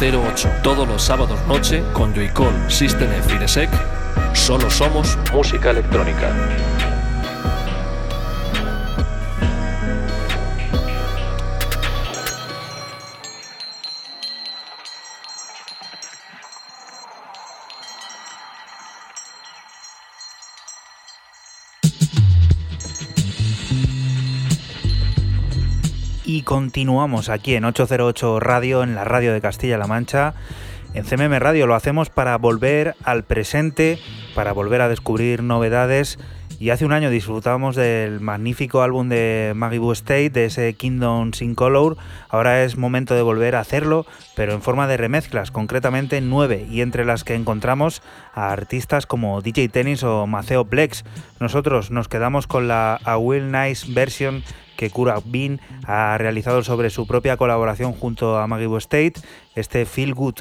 [SPEAKER 6] 808. Todos los sábados noche con Joycall, System F y. Solo somos música electrónica.
[SPEAKER 2] Continuamos aquí en 808 Radio, en la radio de Castilla-La Mancha. En CMM Radio lo hacemos para volver al presente, para volver a descubrir novedades. Y hace un año disfrutamos del magnífico álbum de Maggie Boo State, de ese Kingdom in Color. Ahora es momento de volver a hacerlo, pero en forma de remezclas, concretamente nueve, y entre las que encontramos a artistas como DJ Tennis o Maceo Plex. Nosotros nos quedamos con la A Will Nice version que Kura Bean ha realizado sobre su propia colaboración junto a Maggie State, este Feel Good.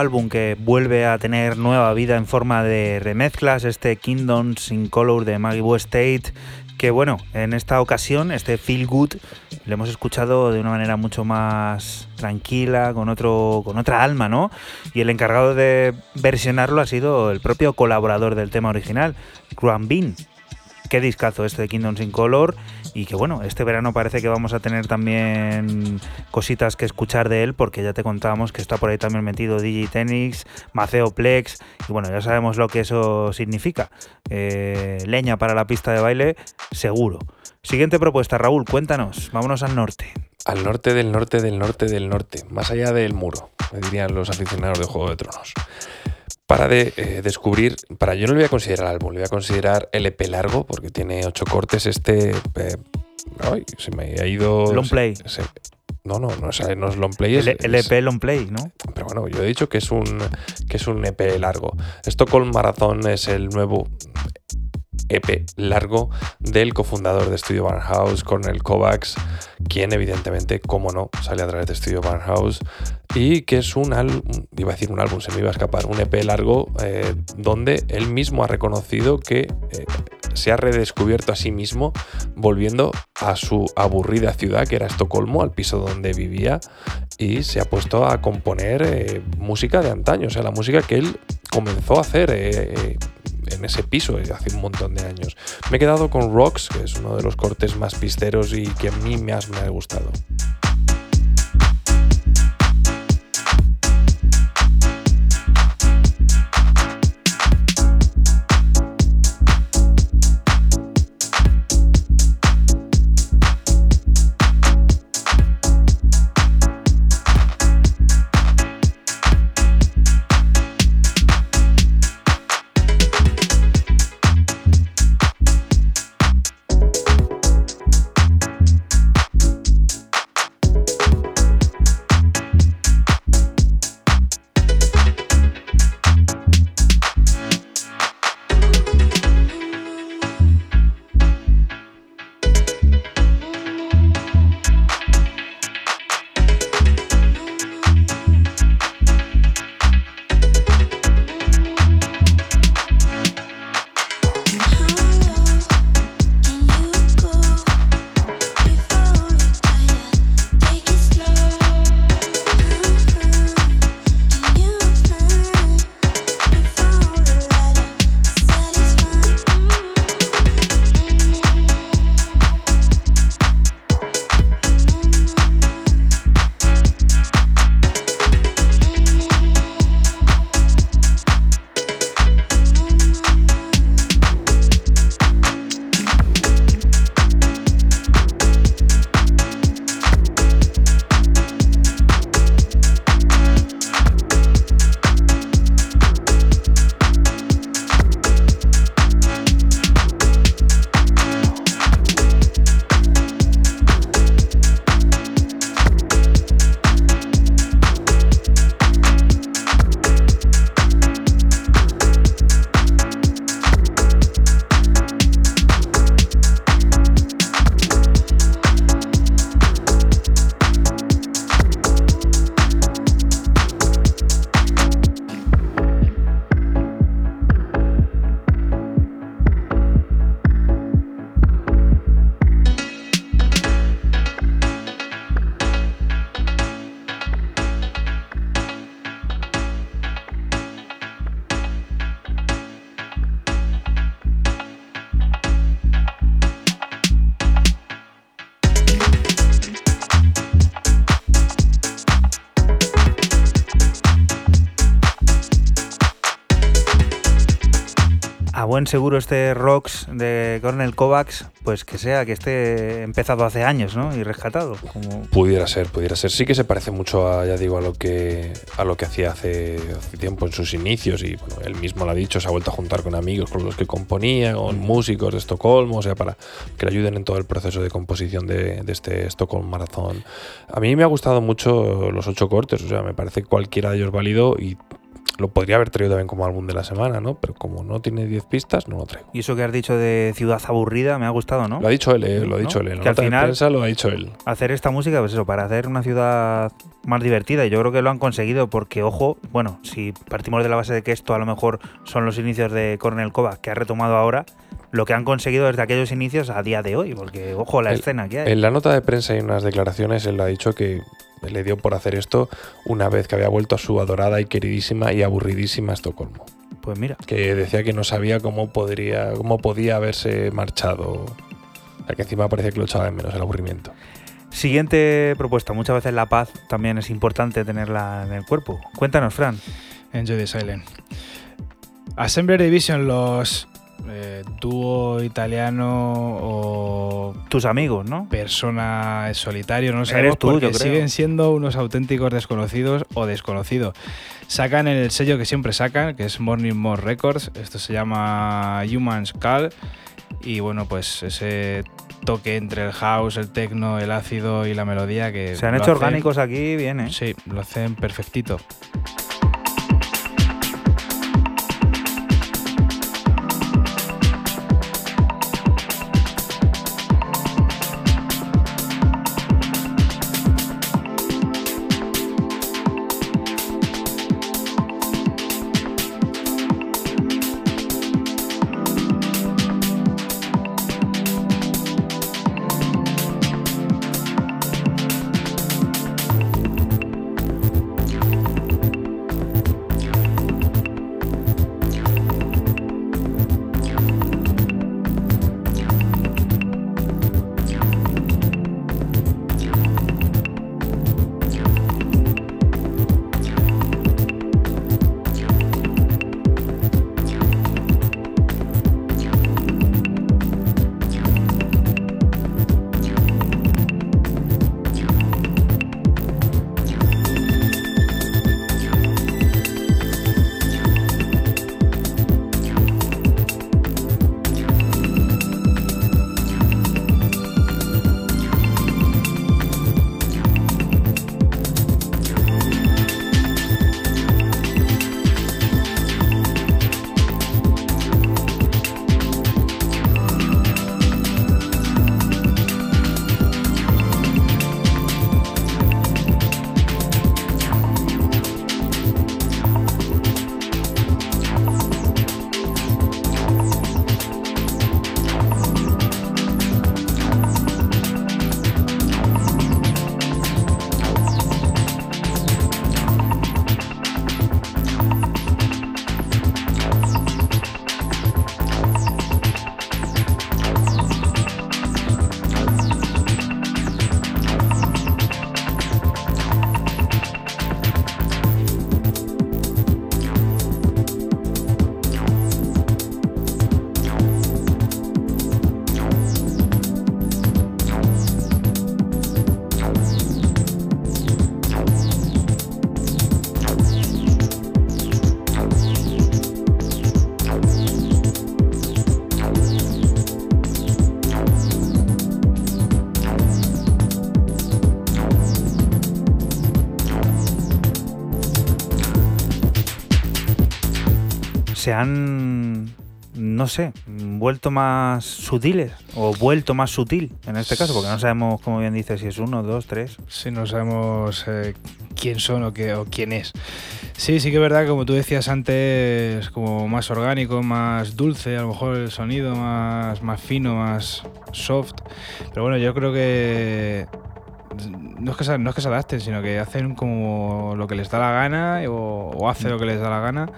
[SPEAKER 2] Álbum que vuelve a tener nueva vida en forma de remezclas, este Kingdoms in Color de Maggie State, que bueno, en esta ocasión, este Feel Good, lo hemos escuchado de una manera mucho más tranquila, con, otro, con otra alma, ¿no? Y el encargado de versionarlo ha sido el propio colaborador del tema original, Graham Bean. Qué discazo este de Kingdoms in Color y que bueno, este verano parece que vamos a tener también cositas que escuchar de él porque ya te contábamos que está por ahí también metido DJ Tenix, Maceo Plex y bueno, ya sabemos lo que eso significa. Eh, leña para la pista de baile, seguro. Siguiente propuesta, Raúl, cuéntanos, vámonos al norte.
[SPEAKER 4] Al norte del norte del norte del norte, más allá del muro, me dirían los aficionados de Juego de Tronos para de, eh, descubrir, para yo no le voy a considerar álbum, le voy a considerar LP largo, porque tiene ocho cortes. Este. Eh, ay, se me ha ido.
[SPEAKER 2] Long play.
[SPEAKER 4] No, no, no, sea, no es long play. Es,
[SPEAKER 2] El, el
[SPEAKER 4] es-
[SPEAKER 2] EP Long Play, ¿no?
[SPEAKER 4] pero bueno, yo he dicho que es un, que es un EP largo. Stockholm Marathon es el nuevo EP largo del cofundador de Studio Barnhouse, Cornel Kovacs, quien evidentemente, como no, sale a través de Studio Barnhouse y que es un álbum, iba a decir un álbum, se me iba a escapar, un EP largo eh, donde él mismo ha reconocido que eh, se ha redescubierto a sí mismo volviendo a su aburrida ciudad que era Estocolmo, al piso donde vivía y se ha puesto a componer eh, música de antaño, o sea, la música que él comenzó a hacer en ese piso eh, hace un montón de años. Me he quedado con Rocks, que es uno de los cortes más pisteros y que a mí más me ha gustado.
[SPEAKER 2] Seguro este Rocks de Cornel Kovacs, pues que sea que esté empezado hace años, ¿no? Y rescatado. Como...
[SPEAKER 4] Pudiera ser, pudiera ser. Sí que se parece mucho a, ya digo, a lo que a lo que hacía hace, hace tiempo en sus inicios y bueno, él mismo lo ha dicho, se ha vuelto a juntar con amigos con los que componía, con músicos de Estocolmo, o sea, para que le ayuden en todo el proceso de composición de, de este Stockholm Marathon. A mí me ha gustado mucho los ocho cortes, o sea, me parece que cualquiera de ellos válido y lo podría haber traído también como álbum de la semana, ¿no? Pero como no tiene 10 pistas, no lo traigo.
[SPEAKER 2] Y eso que has dicho de ciudad aburrida me ha gustado, ¿no?
[SPEAKER 4] Lo ha dicho él, eh, lo ha
[SPEAKER 2] ¿No?
[SPEAKER 4] dicho él. En
[SPEAKER 2] Que al final-
[SPEAKER 4] prensa lo ha dicho él.
[SPEAKER 2] hacer esta música, pues eso, para hacer una ciudad más divertida. Y yo creo que lo han conseguido porque, ojo, bueno, si partimos de la base de que esto a lo mejor son los inicios de Cornel Kovacs, que ha retomado ahora, lo que han conseguido desde aquellos inicios a día de hoy, porque, ojo, la
[SPEAKER 4] El-
[SPEAKER 2] escena que hay.
[SPEAKER 4] En la nota de prensa hay unas declaraciones, él ha dicho que le dio por hacer esto una vez que había vuelto a su adorada y queridísima y aburridísima Estocolmo.
[SPEAKER 2] Pues mira,
[SPEAKER 4] Que decía que no sabía cómo podría, cómo podía haberse marchado. O sea, que encima parece que lo echaba de menos el aburrimiento.
[SPEAKER 2] siguiente propuesta. Muchas veces la paz también es importante tenerla en el cuerpo. Cuéntanos, Fran.
[SPEAKER 3] Enjoy the Silent. Assembler Division, los eh, dúo italiano o
[SPEAKER 2] Tus amigos, ¿no?
[SPEAKER 3] persona en solitario, no lo
[SPEAKER 2] Eres
[SPEAKER 3] sabemos
[SPEAKER 2] tú,
[SPEAKER 3] porque
[SPEAKER 2] yo creo.
[SPEAKER 3] siguen siendo unos auténticos desconocidos o desconocidos. Sacan el sello que siempre sacan, que es Morning More Records. Esto se llama Humans Call. y bueno, pues ese toque entre el house, el techno, el ácido y la melodía que...
[SPEAKER 2] Se han hecho
[SPEAKER 3] hacen-
[SPEAKER 2] orgánicos aquí, bien, ¿eh?
[SPEAKER 3] Sí, lo hacen perfectito.
[SPEAKER 2] Se han, no sé, vuelto más sutiles o vuelto más sutil en este caso, porque no sabemos, como bien dice, si es uno, dos, tres.
[SPEAKER 3] Sí, no sabemos eh, quién son o, qué, o quién es. Sí, sí que es verdad, como tú decías antes, como más orgánico, más dulce, a lo mejor el sonido más, más fino, más soft. Pero bueno, yo creo que no es que, se, no es que se adapten, sino que hacen como lo que les da la gana o, o hace lo que les da la gana.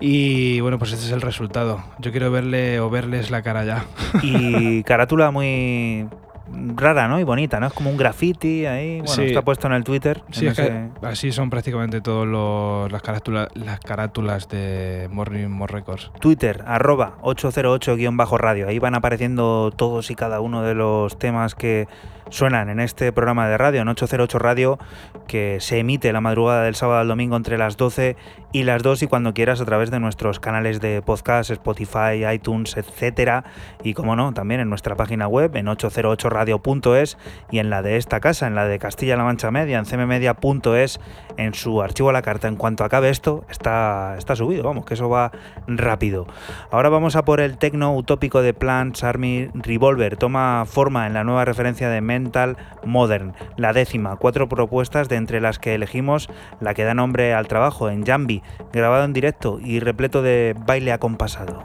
[SPEAKER 3] Y bueno, pues este es el resultado. Yo quiero verle o verles la cara ya.
[SPEAKER 2] Y carátula muy rara, ¿no? Y bonita, ¿no? Es como un graffiti ahí. Bueno,
[SPEAKER 3] Sí.
[SPEAKER 2] está puesto en el Twitter.
[SPEAKER 3] Sí,
[SPEAKER 2] en
[SPEAKER 3] es
[SPEAKER 2] ese-
[SPEAKER 3] que así son prácticamente todas las, carátulas, las carátulas de Morning More Records.
[SPEAKER 2] Twitter, arroba 808-radio. Ahí van apareciendo todos y cada uno de los temas que suenan en este programa de radio, en 808 Radio, que se emite la madrugada del sábado al domingo entre las 12 y las 2 y cuando quieras a través de nuestros canales de podcast, Spotify, iTunes, etcétera. Y como no, también en nuestra página web, en 808radio.es y en la de esta casa, en la de Castilla-La Mancha Media, en cmmedia.es, en su archivo a la carta. En cuanto acabe esto, está, está subido, vamos, que eso va rápido. Ahora vamos a por el tecno utópico de Plants Army Revolver. Toma forma en la nueva referencia de Modern, la décima. Cuatro propuestas de entre las que elegimos la que da nombre al trabajo en Jambi, grabado en directo y repleto de baile acompasado.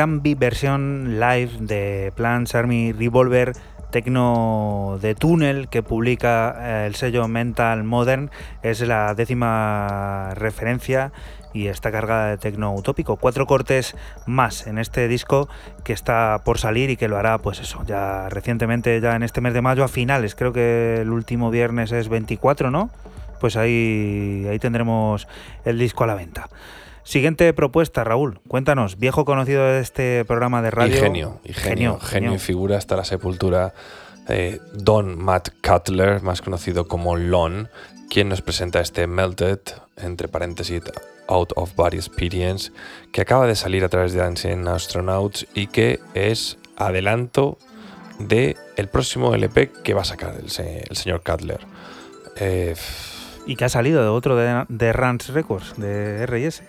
[SPEAKER 2] Jambi versión live de Plants Army Revolver Tecno de túnel que publica eh, el sello Mental Modern es la décima referencia y está cargada de tecno utópico. Cuatro cortes más en este disco que está por salir y que lo hará, pues eso, ya recientemente, ya en este mes de mayo a finales. Creo que el último viernes es 24, ¿no? Pues ahí, ahí tendremos el disco a la venta. Siguiente propuesta, Raúl. Cuéntanos, viejo conocido de este programa de radio.
[SPEAKER 4] Y genio, y genio, genio, y figura hasta la sepultura. eh, Don Matt Cutler, más conocido como Lon, quien nos presenta este Melted, entre paréntesis, Out of Body Experience, que acaba de salir a través de Ancient Astronauts y que es adelanto de el próximo LP que va a sacar el, se- el señor Cutler. Eh,
[SPEAKER 2] Y que ha salido de otro de, de Rans Records, de RS.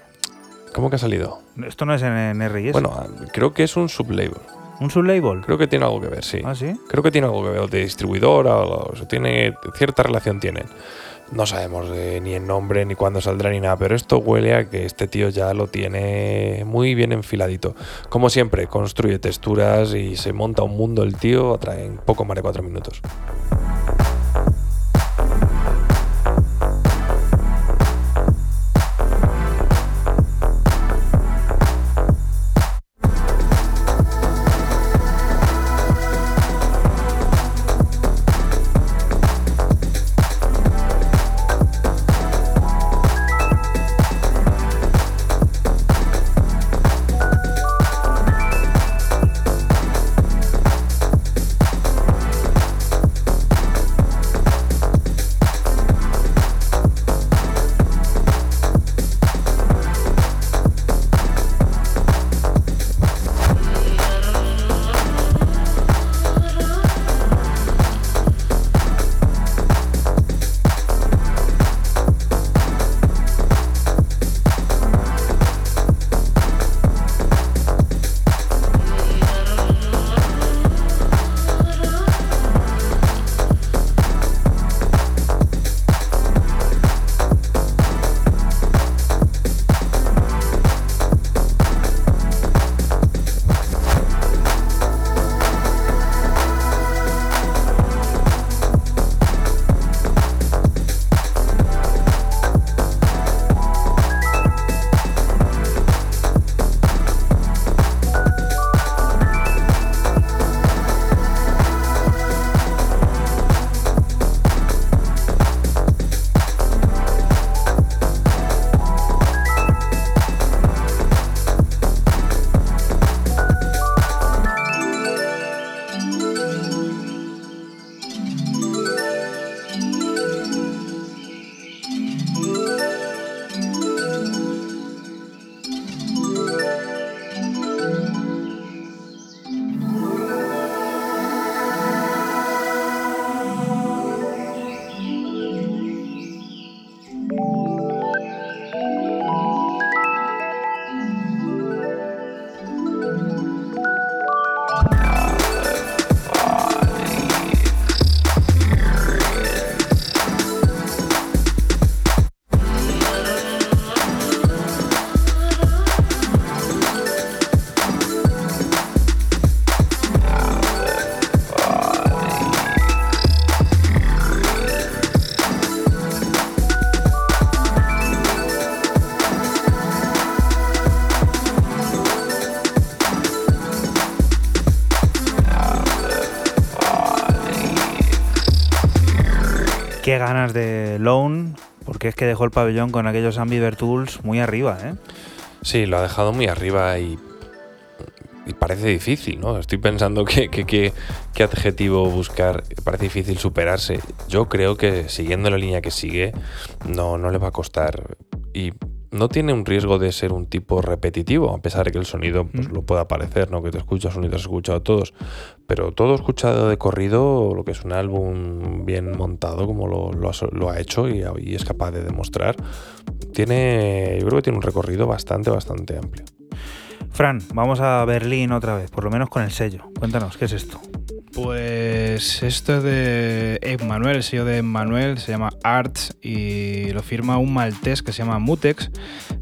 [SPEAKER 4] ¿Cómo que ha salido?
[SPEAKER 2] Esto no es en, RS.
[SPEAKER 4] Bueno, creo que es un sublabel.
[SPEAKER 2] un sublabel.
[SPEAKER 4] Creo que tiene algo que ver, sí.
[SPEAKER 2] Ah, sí.
[SPEAKER 4] Creo que tiene algo que ver, de distribuidora, o sea, tiene cierta relación tienen. No sabemos eh, ni el nombre, ni cuándo saldrá, ni nada, pero esto huele a que este tío ya lo tiene muy bien enfiladito. Como siempre, construye texturas y se monta un mundo el tío en poco más de cuatro minutos.
[SPEAKER 2] Qué ganas de Lone, porque es que dejó el pabellón con aquellos Ambiver Tools muy arriba, ¿eh?
[SPEAKER 4] Sí, lo ha dejado muy arriba y, y parece difícil, ¿no? Estoy pensando que, que- que- qué adjetivo buscar. Parece difícil superarse. Yo creo que siguiendo la línea que sigue, no, no le va a costar. Y no tiene un riesgo de ser un tipo repetitivo, a pesar de que el sonido pues,
[SPEAKER 2] Mm.
[SPEAKER 4] lo pueda parecer, ¿no? Que te escuchas sonidos, has escuchado todos. Pero todo escuchado de corrido, lo que es un álbum bien montado, como lo, ha hecho y, y es capaz de demostrar, tiene, yo creo que tiene un recorrido bastante, bastante amplio.
[SPEAKER 2] Fran, vamos a Berlín otra vez, por lo menos con el sello. Cuéntanos, ¿qué es esto?
[SPEAKER 3] Pues esto es de Emmanuel, el sello de Emmanuel, se llama Arts y lo firma un maltés que se llama Mutex.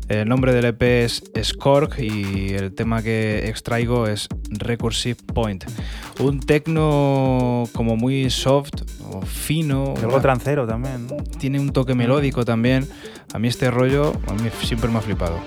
[SPEAKER 3] El nombre del EP es Skork y el tema que extraigo es Recursive Point. Un tecno como muy soft o fino.
[SPEAKER 2] Algo trancero también. ¿no?
[SPEAKER 3] Tiene un toque melódico también. A mí este rollo a mí siempre me ha flipado.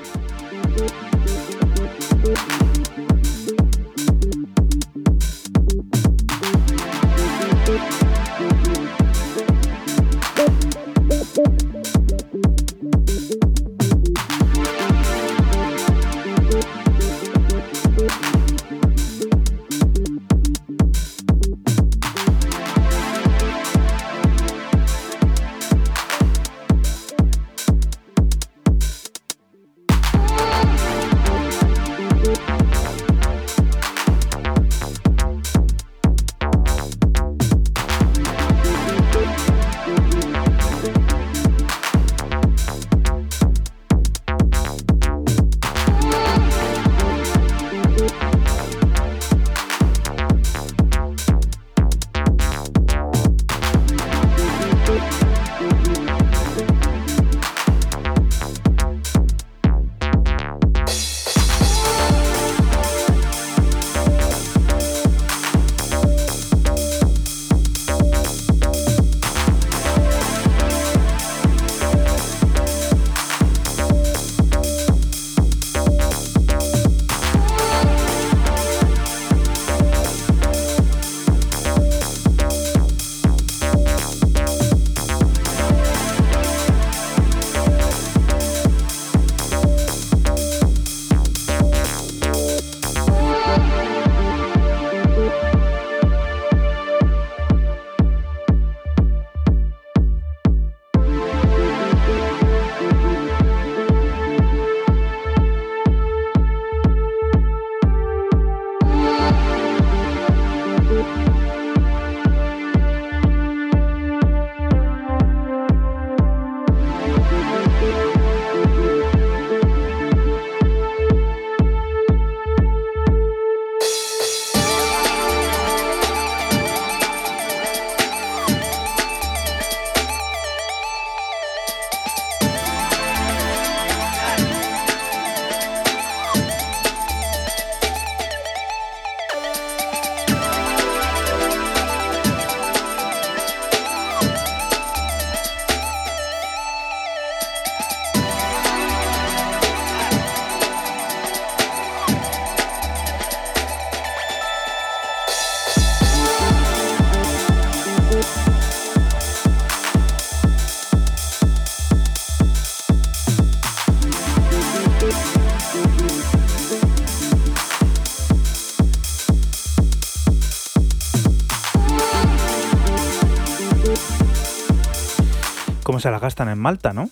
[SPEAKER 2] Se la gastan en Malta, no?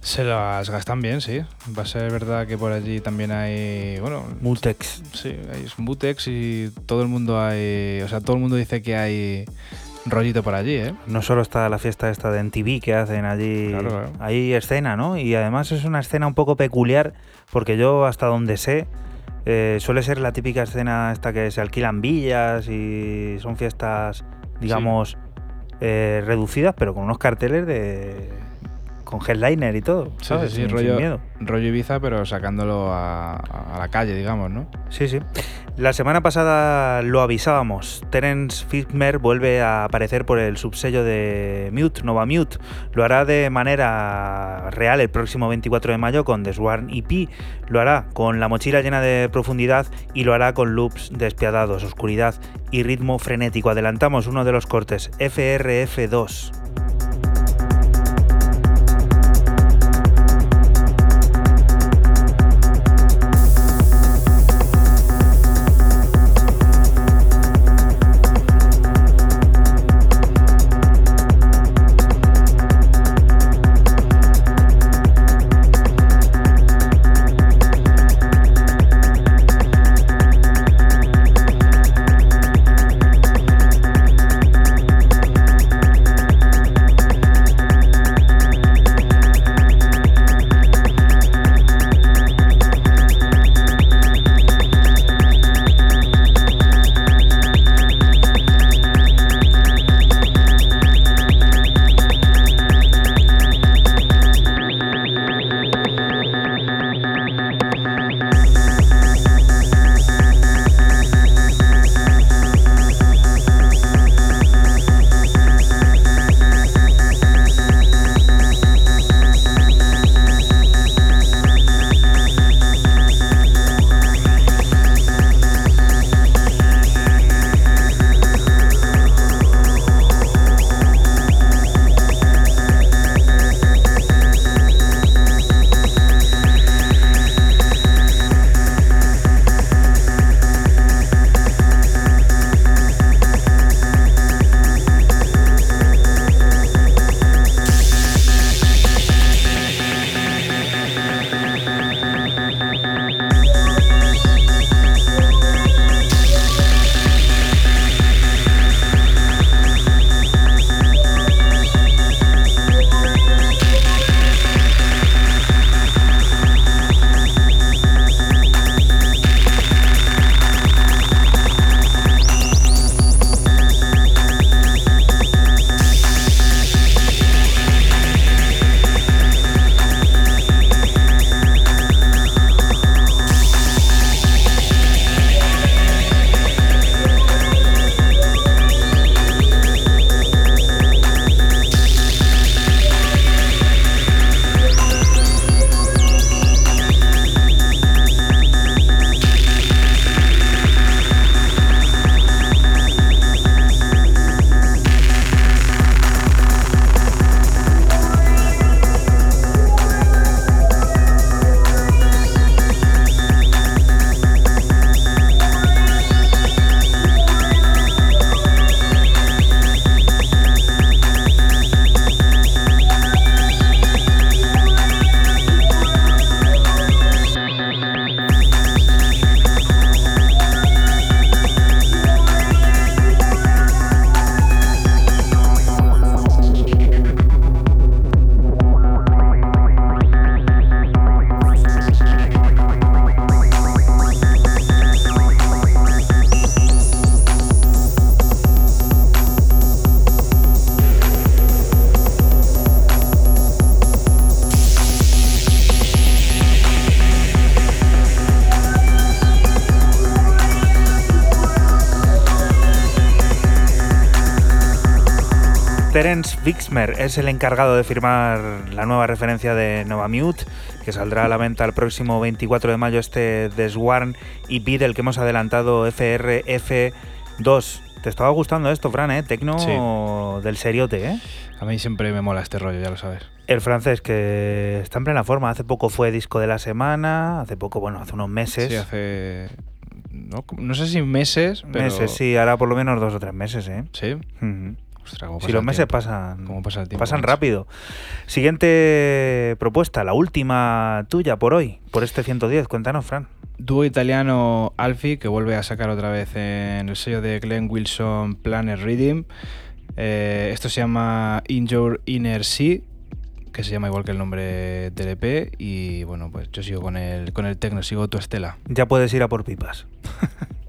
[SPEAKER 3] Se las gastan bien, sí. Va a ser verdad que por allí también hay, bueno,
[SPEAKER 2] Multex.
[SPEAKER 3] sí, hay Smutex y todo el mundo hay, o sea, todo el mundo dice que hay rollito por allí, ¿eh?
[SPEAKER 2] No solo está la fiesta esta de NTV que hacen allí,
[SPEAKER 3] Claro, claro.
[SPEAKER 2] hay escena, ¿no? Y además es una escena un poco peculiar porque yo hasta donde sé eh, suele ser la típica escena esta que se alquilan villas y son fiestas, digamos, eh, reducidas, pero con unos carteles de con headliner y todo,
[SPEAKER 3] Sí,
[SPEAKER 2] ¿sabes?
[SPEAKER 3] sí, sí,
[SPEAKER 2] Sin- sin
[SPEAKER 3] rollo,
[SPEAKER 2] miedo.
[SPEAKER 3] rollo Ibiza, pero sacándolo a, a la calle, digamos, ¿no?
[SPEAKER 2] Sí, sí. La semana pasada lo avisábamos. Terence Fitmer vuelve a aparecer por el subsello de Mute, Nova Mute. Lo hará de manera real el próximo 24 de mayo con The Swarm EP. Lo hará con la mochila llena de profundidad y lo hará con loops despiadados, oscuridad y ritmo frenético. Adelantamos uno de los cortes, FRF2. Terence Wixmer es el encargado de firmar la nueva referencia de Nova Mute, que saldrá a la venta el próximo 24 de mayo este The Swarm y Beatle que hemos adelantado FRF2. ¿Te estaba gustando esto, Fran, eh? Tecno del seriote, ¿eh?
[SPEAKER 3] A mí siempre me mola este rollo, ya lo sabes.
[SPEAKER 2] El francés, que está en plena forma. Hace poco fue disco de la semana, hace poco, bueno, hace unos meses.
[SPEAKER 3] Sí, hace... No, no sé si meses, pero...
[SPEAKER 2] Meses, sí, ahora por lo menos dos o tres meses, ¿eh?
[SPEAKER 3] Sí.
[SPEAKER 2] Ujú.
[SPEAKER 3] Ostras,
[SPEAKER 2] Si los meses
[SPEAKER 3] tiempo.
[SPEAKER 2] pasan,
[SPEAKER 3] ¿Cómo pasa el tiempo,
[SPEAKER 2] pasan rápido. Siguiente propuesta, la última tuya por hoy, por este 110. Cuéntanos, Fran.
[SPEAKER 3] Dúo italiano Alfie, que vuelve a sacar otra vez en el sello de Glenn Wilson Planet Reading. Eh, esto se llama In Your Inner Sea, que se llama igual que el nombre del EP. Y bueno, pues yo sigo con el, con el tecno, sigo tu estela.
[SPEAKER 2] Ya puedes ir a por pipas.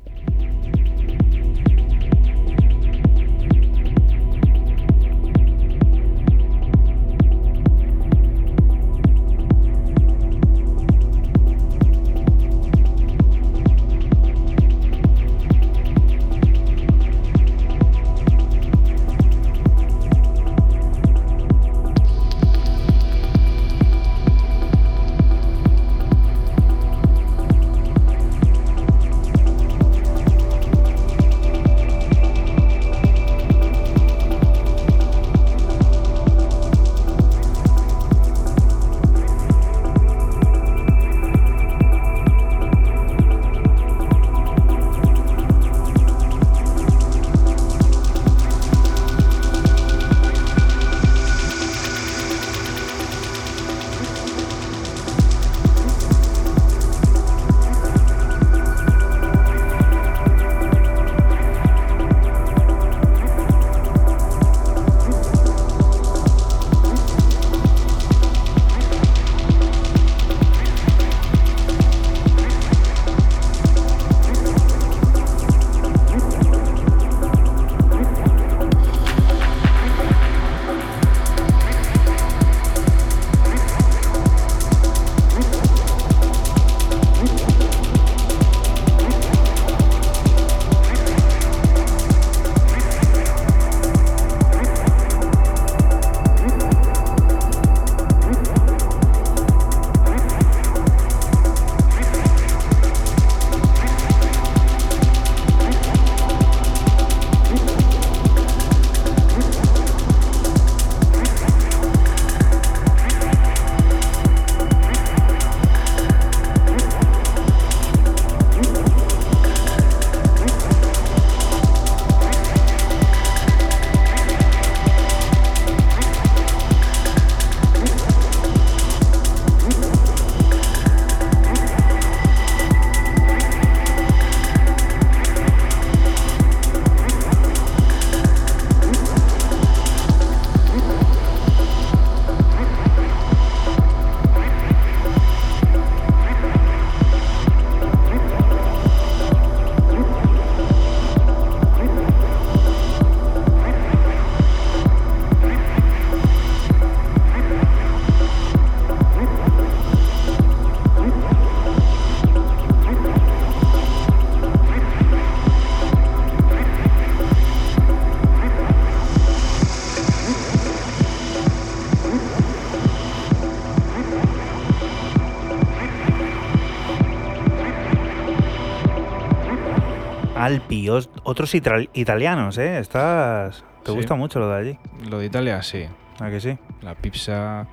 [SPEAKER 2] Alpi, os- otros italianos, ¿eh? Estás... ¿Te
[SPEAKER 3] Sí.
[SPEAKER 2] gusta mucho lo de allí?
[SPEAKER 3] Lo de Italia, sí.
[SPEAKER 2] ¿A que sí?
[SPEAKER 3] La pizza,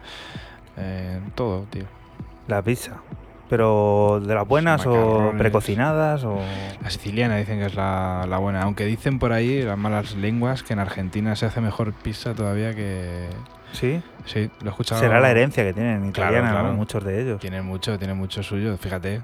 [SPEAKER 3] eh, todo, tío.
[SPEAKER 2] La pizza. ¿Pero de las buenas o precocinadas o...?
[SPEAKER 3] La siciliana dicen que es la, la buena, aunque dicen por ahí las malas lenguas que en Argentina se hace mejor pizza todavía que...
[SPEAKER 2] ¿Sí?
[SPEAKER 3] Sí, lo he escuchado.
[SPEAKER 2] Será la herencia que tienen
[SPEAKER 3] Claro,
[SPEAKER 2] italiana, muchos de ellos.
[SPEAKER 3] Tiene mucho, tiene mucho suyo, fíjate.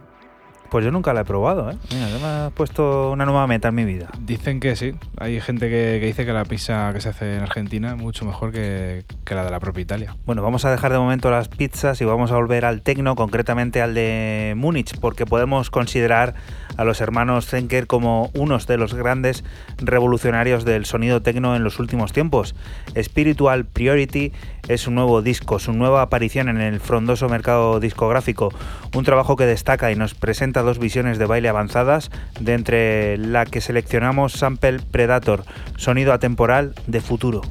[SPEAKER 2] Pues yo nunca la he probado, ¿eh? Mira, me has puesto una nueva meta en mi vida.
[SPEAKER 3] Dicen que sí. Hay gente que, que dice que la pizza que se hace en Argentina es mucho mejor que, que la de la propia Italia.
[SPEAKER 2] Bueno, vamos a dejar de momento las pizzas y vamos a volver al tecno, concretamente al de Múnich, porque podemos considerar a los hermanos Zenker como unos de los grandes revolucionarios del sonido tecno en los últimos tiempos. Spiritual Priority es un nuevo disco, su nueva aparición en el frondoso mercado discográfico, un trabajo que destaca y nos presenta dos visiones de baile avanzadas, de entre la que seleccionamos Sample Predator, sonido atemporal de futuro.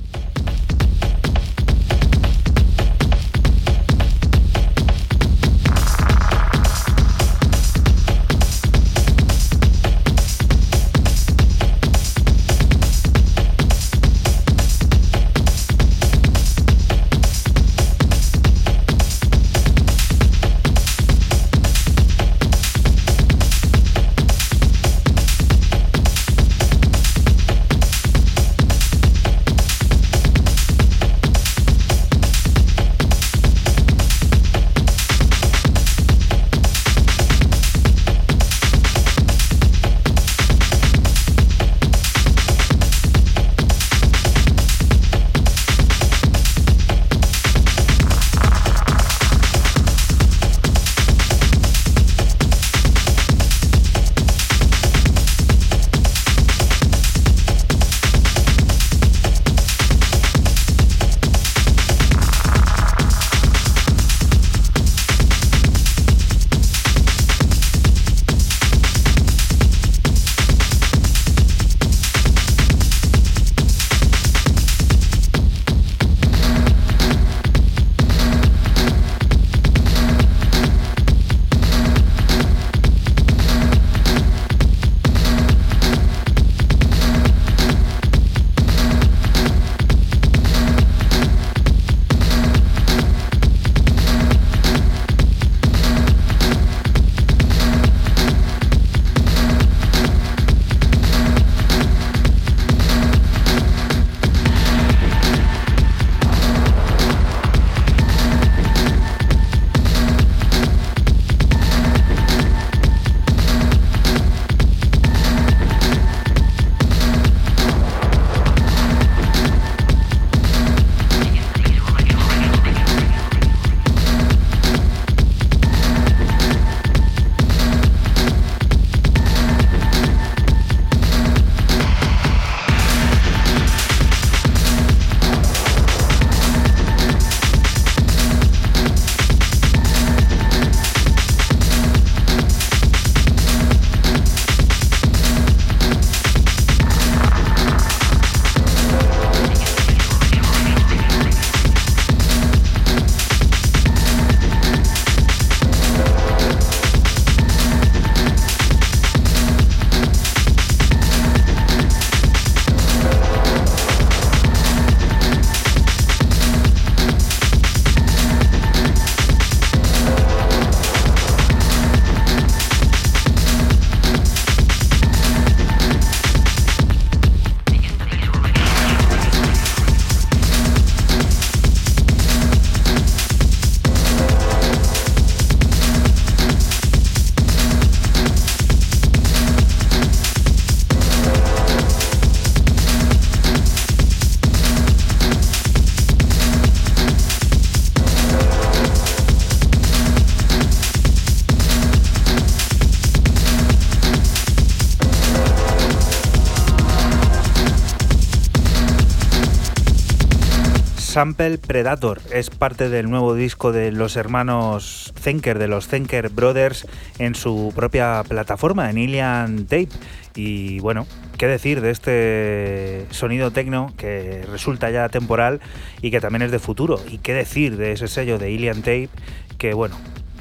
[SPEAKER 2] Sample Predator es parte del nuevo disco de los hermanos Zenker, de los Zenker Brothers, en su propia plataforma, en Ilian Tape. Y bueno, qué decir de este sonido tecno que resulta ya temporal y que también es de futuro. Y qué decir de ese sello de Ilian Tape que bueno,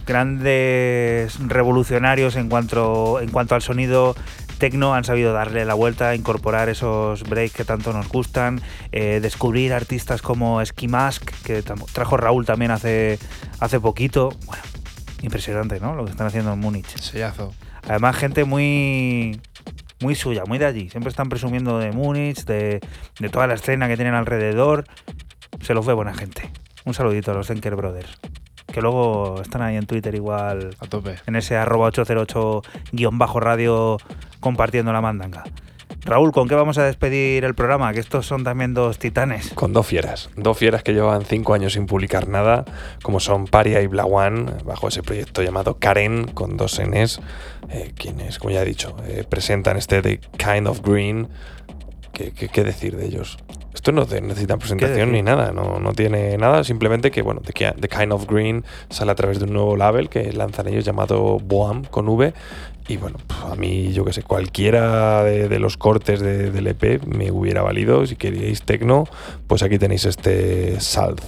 [SPEAKER 2] grandes revolucionarios en cuanto, en cuanto al sonido Tecno han sabido darle la vuelta, incorporar esos breaks que tanto nos gustan, eh, descubrir artistas como Ski Mask, que trajo Raúl también hace, hace poquito. Bueno, impresionante, ¿no? Lo que están haciendo en Múnich.
[SPEAKER 3] Sellazo.
[SPEAKER 2] Además, gente muy muy suya, muy de allí. Siempre están presumiendo de Múnich, de, de toda la escena que tienen alrededor. Se los ve buena gente. Un saludito a los Zenker Brothers que luego están ahí en Twitter igual.
[SPEAKER 3] A tope.
[SPEAKER 2] En ese arroba 808-radio compartiendo la mandanga. Raúl, ¿con qué vamos a despedir el programa? Que estos son también dos titanes.
[SPEAKER 4] Con dos fieras. Dos fieras que llevan cinco años sin publicar nada, como son Paria y Blawan, bajo ese proyecto llamado Karen, con dos Ns, eh, quienes, como ya he dicho, eh, presentan este The Kind of Green. ¿Qué, qué decir de ellos? Esto no necesita presentación ni nada, no, no, tiene nada, simplemente que, bueno, The, Kind of Green sale a través de un nuevo label que lanzan ellos llamado Boam con V. Y bueno, a mí, yo que sé, cualquiera de, los cortes del EP me hubiera valido. Si queríais tecno, pues aquí tenéis este Salt.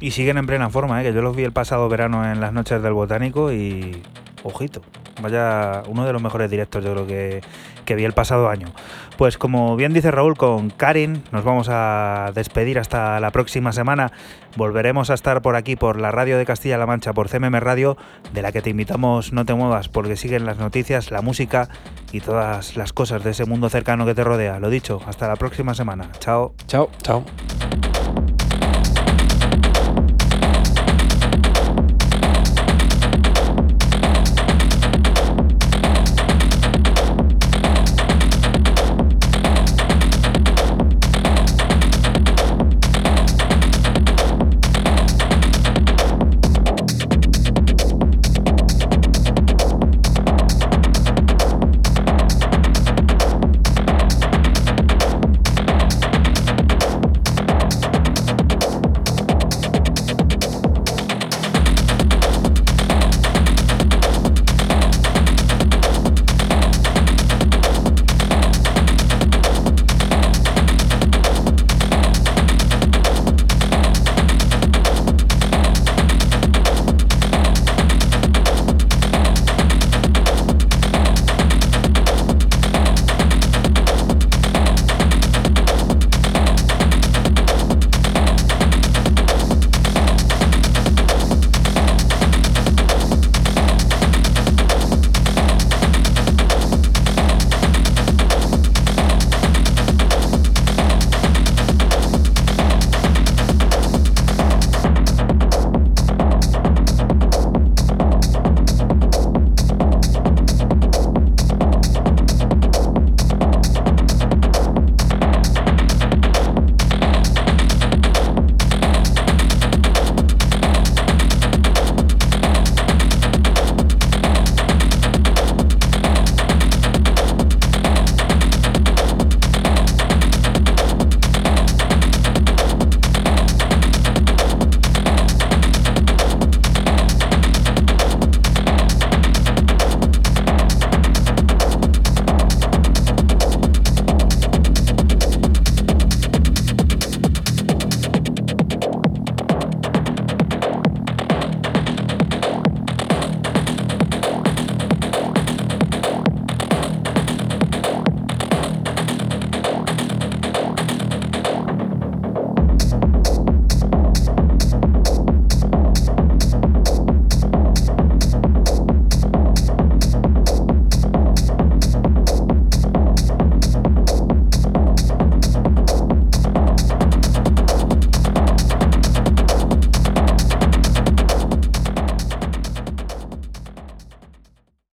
[SPEAKER 2] Y siguen en plena forma, ¿eh? que yo los vi el pasado verano en las noches del Botánico y. Ojito, vaya uno de los mejores directos yo creo que, que vi el pasado año. Pues como bien dice Raúl, con Karin nos vamos a despedir hasta la próxima semana. Volveremos a estar por aquí, por la radio de Castilla-La Mancha, por CMM Radio, de la que te invitamos no te muevas, porque siguen las noticias, la música y todas las cosas de ese mundo cercano que te rodea. Lo dicho, hasta la próxima semana. Chao.
[SPEAKER 3] Chao.
[SPEAKER 4] Chao.